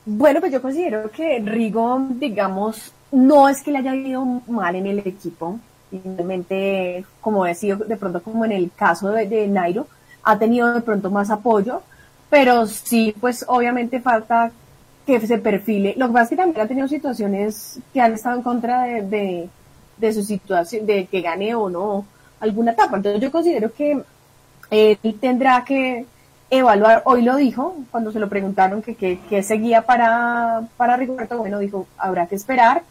Bueno, pues yo considero que Rigo, digamos, no es que le haya ido mal en el equipo. Finalmente, como he sido de pronto como en el caso de, de Nairo, ha tenido de pronto más apoyo, pero sí, pues obviamente falta que se perfile. Lo que pasa es que también ha tenido situaciones que han estado en contra de, de, su situación, de que gane o no alguna etapa. Entonces yo considero que él tendrá que evaluar, hoy lo dijo, cuando se lo preguntaron que seguía para, para bueno, dijo, habrá que esperar,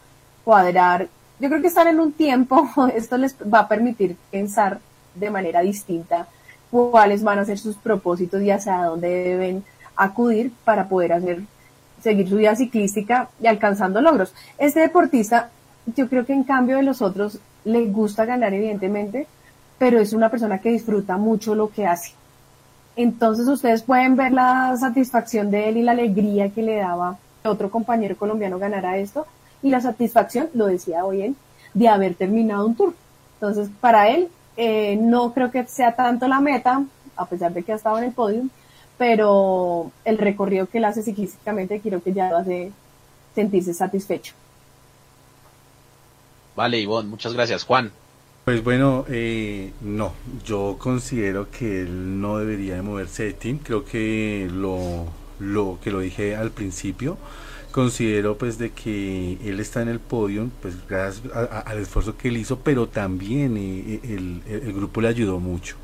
cuadrar. Yo creo que están en un tiempo, (laughs) esto les va a permitir pensar de manera distinta cuáles van a ser sus propósitos y hacia dónde deben acudir para poder hacer seguir su vida ciclística y alcanzando logros. Este deportista, yo creo que en cambio de los otros, le gusta ganar evidentemente, pero es una persona que disfruta mucho lo que hace. Entonces ustedes pueden ver la satisfacción de él y la alegría que le daba otro compañero colombiano ganara esto y la satisfacción, lo decía hoy él, de haber terminado un tour. Entonces para él eh, no creo que sea tanto la meta, a pesar de que ha estado en el podio, pero el recorrido que él hace ciclísticamente creo que ya lo hace sentirse satisfecho. Vale, Ivonne, muchas gracias. Juan. Pues bueno, eh, no, yo considero que él no debería de moverse de team, creo que lo, lo que lo dije al principio, considero pues de que él está en el podio pues gracias a- a- al esfuerzo que él hizo pero también eh, el, el- el grupo le ayudó mucho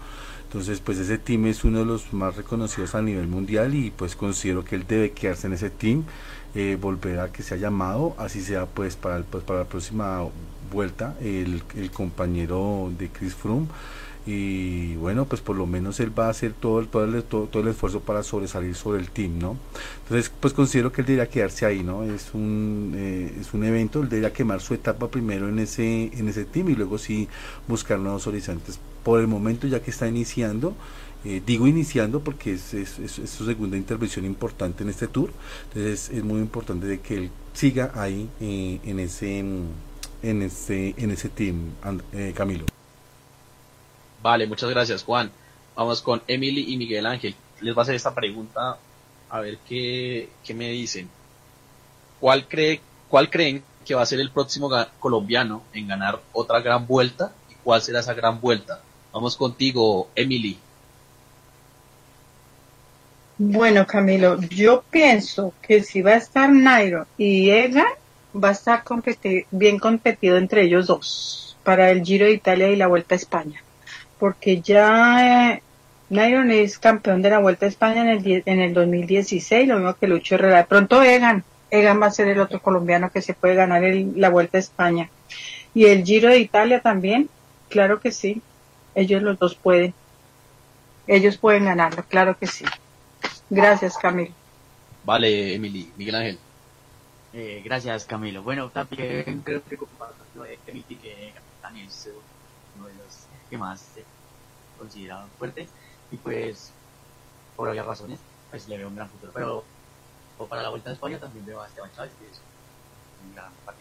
entonces pues ese team es uno de los más reconocidos a nivel mundial y pues considero que él debe quedarse en ese team eh, volver a que sea llamado así sea pues para el- pues, para la próxima vuelta el, el compañero de Chris Froome. Y bueno pues por lo menos él va a hacer todo el, todo el, todo, todo el esfuerzo para sobresalir sobre el team no entonces pues considero que él debería quedarse ahí no es un eh, es un evento él debería quemar su etapa primero en ese en ese team y luego sí buscar nuevos horizontes por el momento ya que está iniciando eh, digo iniciando porque es, es, su segunda intervención importante en este tour entonces es muy importante de que él siga ahí eh, en ese en ese en ese team And- eh, Camilo Vale, muchas gracias, Juan. Vamos con Emily y Miguel Ángel. Les voy a hacer esta pregunta a ver qué, qué me dicen. ¿Cuál, cree, ¿Cuál creen que va a ser el próximo colombiano en ganar otra gran vuelta? ¿Y cuál será esa gran vuelta? Vamos contigo, Emily. Bueno, Camilo, yo pienso que si va a estar Nairo y Egan, va a estar bien competido entre ellos dos para el Giro de Italia y la Vuelta a España. Porque ya eh, Nairo es campeón de la Vuelta a España en el, en el 2016, lo mismo que Lucho Herrera. De pronto Egan, Egan va a ser el otro colombiano que se puede ganar el- la Vuelta a España. Y el Giro de Italia también, claro que sí. Ellos los dos pueden. Ellos pueden ganarlo, claro que sí. Gracias, Camilo. Vale, Emily. Miguel Ángel. Eh, gracias, Camilo. Bueno, también creo que comparto de Emily, que también es uno de los que más se considera fuerte. Y pues, por obvias razones, pues le veo un gran futuro. Pero o para la Vuelta a España también veo a Esteban Chávez, que es un gran participante.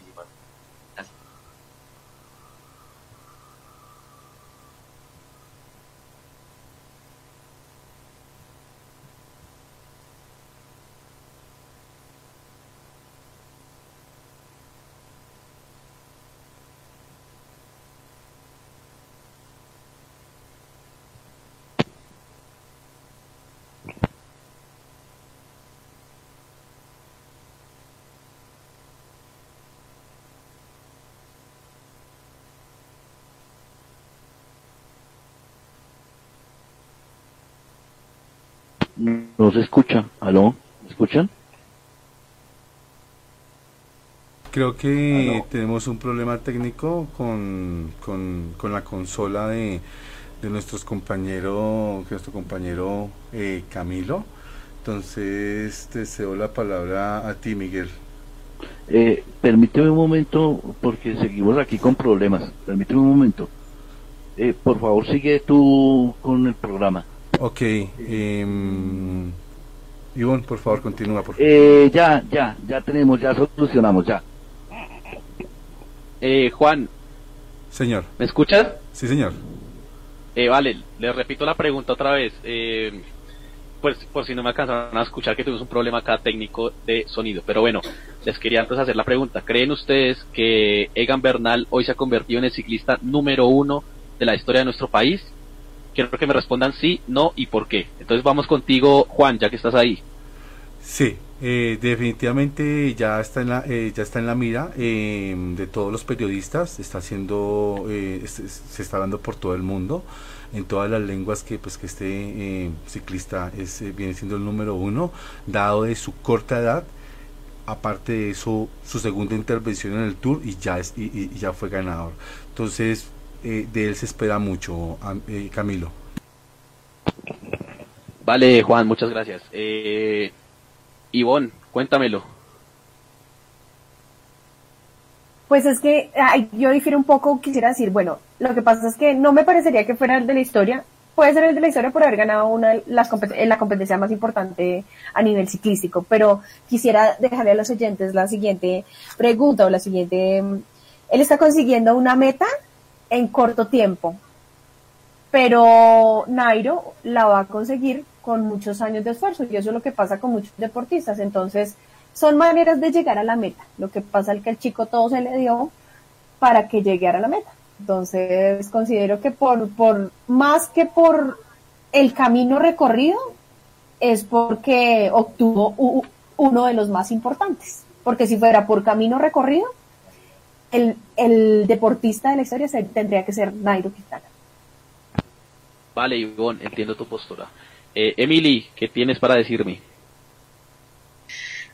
No se escucha. ¿Aló? ¿Me escuchan? Creo que tenemos un problema técnico con, con, con la consola de, de nuestros compañero, que nuestro compañero eh, Camilo. Entonces te cedo la palabra a ti, Miguel. Eh, permíteme un momento porque seguimos aquí con problemas. Permíteme un momento. Eh, por favor, sigue tú con el programa. Ok. Eh, Ivonne, por favor, continúa. Por favor. Eh, ya, ya, ya tenemos, ya solucionamos, ya. Eh, Juan, Señor. ¿me escuchas? Sí, señor. Eh, vale, les repito la pregunta otra vez. Eh, pues por si no me alcanzaron a escuchar que tuvimos un problema acá técnico de sonido. Pero bueno, les quería antes hacer la pregunta. ¿Creen ustedes que Egan Bernal hoy se ha convertido en el ciclista número uno de la historia de nuestro país? Quiero que me respondan sí, no y por qué. Entonces vamos contigo, Juan, ya que estás ahí. Sí, eh, definitivamente ya está en la, eh, ya está en la mira eh, de todos los periodistas, está haciendo, eh, se está dando por todo el mundo, en todas las lenguas que pues que este eh, ciclista viene siendo el número uno, dado de su corta edad, aparte de eso, su segunda intervención en el Tour y ya es, y- y ya fue ganador. Entonces, eh, de él se espera mucho, eh, Camilo. Vale, Juan, muchas gracias. Eh, Ivonne, cuéntamelo. Pues es que ay, yo difiero un poco, quisiera decir, bueno, lo que pasa es que no me parecería que fuera el de la historia, puede ser el de la historia por haber ganado una las en la competencia más importante a nivel ciclístico, pero quisiera dejarle a los oyentes la siguiente pregunta o la siguiente, mm, él está consiguiendo una meta en corto tiempo, pero Nairo la va a conseguir con muchos años de esfuerzo y eso es lo que pasa con muchos deportistas, entonces son maneras de llegar a la meta. Lo que pasa es que al chico todo se le dio para que llegara a la meta. Entonces considero que por, por más que por el camino recorrido, es porque obtuvo uno de los más importantes. porque si fuera por camino recorrido, el, el deportista de la historia se- tendría que ser Nairo Quintana. Vale, Ivonne, entiendo tu postura. Eh, Emily, ¿qué tienes para decirme?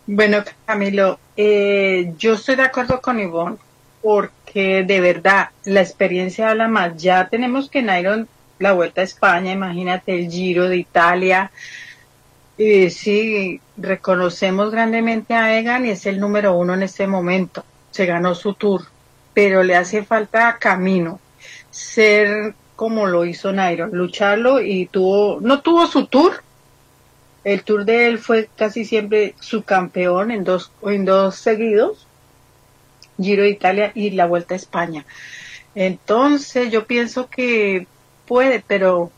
Bueno, Camilo, eh, yo estoy de acuerdo con Ivonne porque de verdad la experiencia habla más. Ya tenemos que Nairo la Vuelta a España, imagínate el Giro de Italia. Eh, sí, reconocemos grandemente a Egan y es el número uno en este momento. Se ganó su tour, pero le hace falta camino. Ser como lo hizo Nairo, lucharlo y tuvo, no tuvo su tour, el tour de él fue casi siempre su campeón en dos, en dos seguidos, Giro de Italia y la Vuelta a España. Entonces yo pienso que puede, pero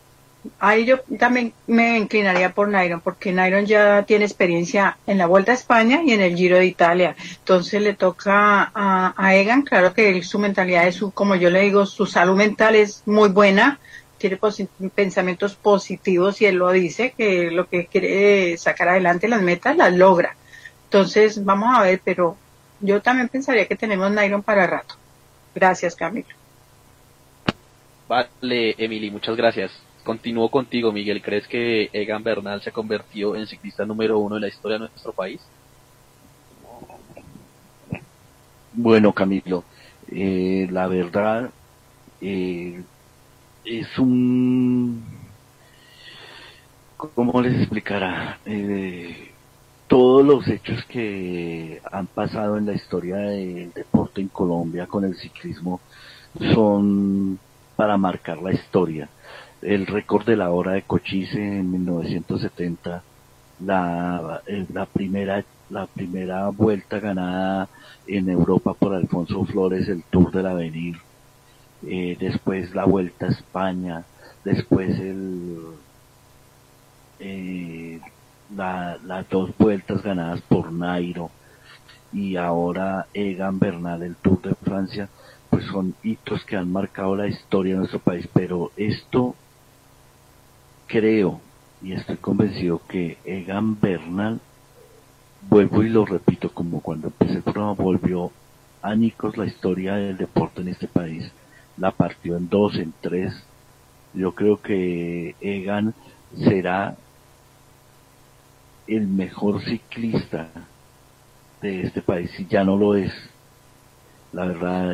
ahí yo también me inclinaría por Nairo, porque Nairo ya tiene experiencia en la Vuelta a España y en el Giro de Italia. Entonces le toca a, a Egan, claro que él, su mentalidad es su, como yo le digo, su salud mental es muy buena, tiene posi- pensamientos positivos y él lo dice, que lo que quiere sacar adelante las metas las logra. Entonces, vamos a ver, pero yo también pensaría que tenemos Nairon para rato. Gracias, Camilo. Vale, Emily, muchas gracias. Continúo contigo, Miguel. ¿Crees que Egan Bernal se convirtió en ciclista número uno en la historia de nuestro país? Bueno, Camilo, eh, la verdad eh, es un... ¿Cómo les explicará? Eh, todos los hechos que han pasado en la historia del deporte en Colombia con el ciclismo son para marcar la historia. El récord de la hora de Cochise en 1970, la, eh, la primera la primera vuelta ganada en Europa por Alfonso Flores, el Tour del Avenir, eh, después la Vuelta a España, después el eh, la- las dos vueltas ganadas por Nairo y ahora Egan Bernal, el Tour de Francia, pues son hitos que han marcado la historia de nuestro país, pero esto creo y estoy convencido que Egan Bernal, vuelvo y lo repito como cuando empecé el programa, volvió añicos la historia del deporte en este país, la partió en dos, en tres, yo creo que Egan será el mejor ciclista de este país, si ya no lo es. La verdad,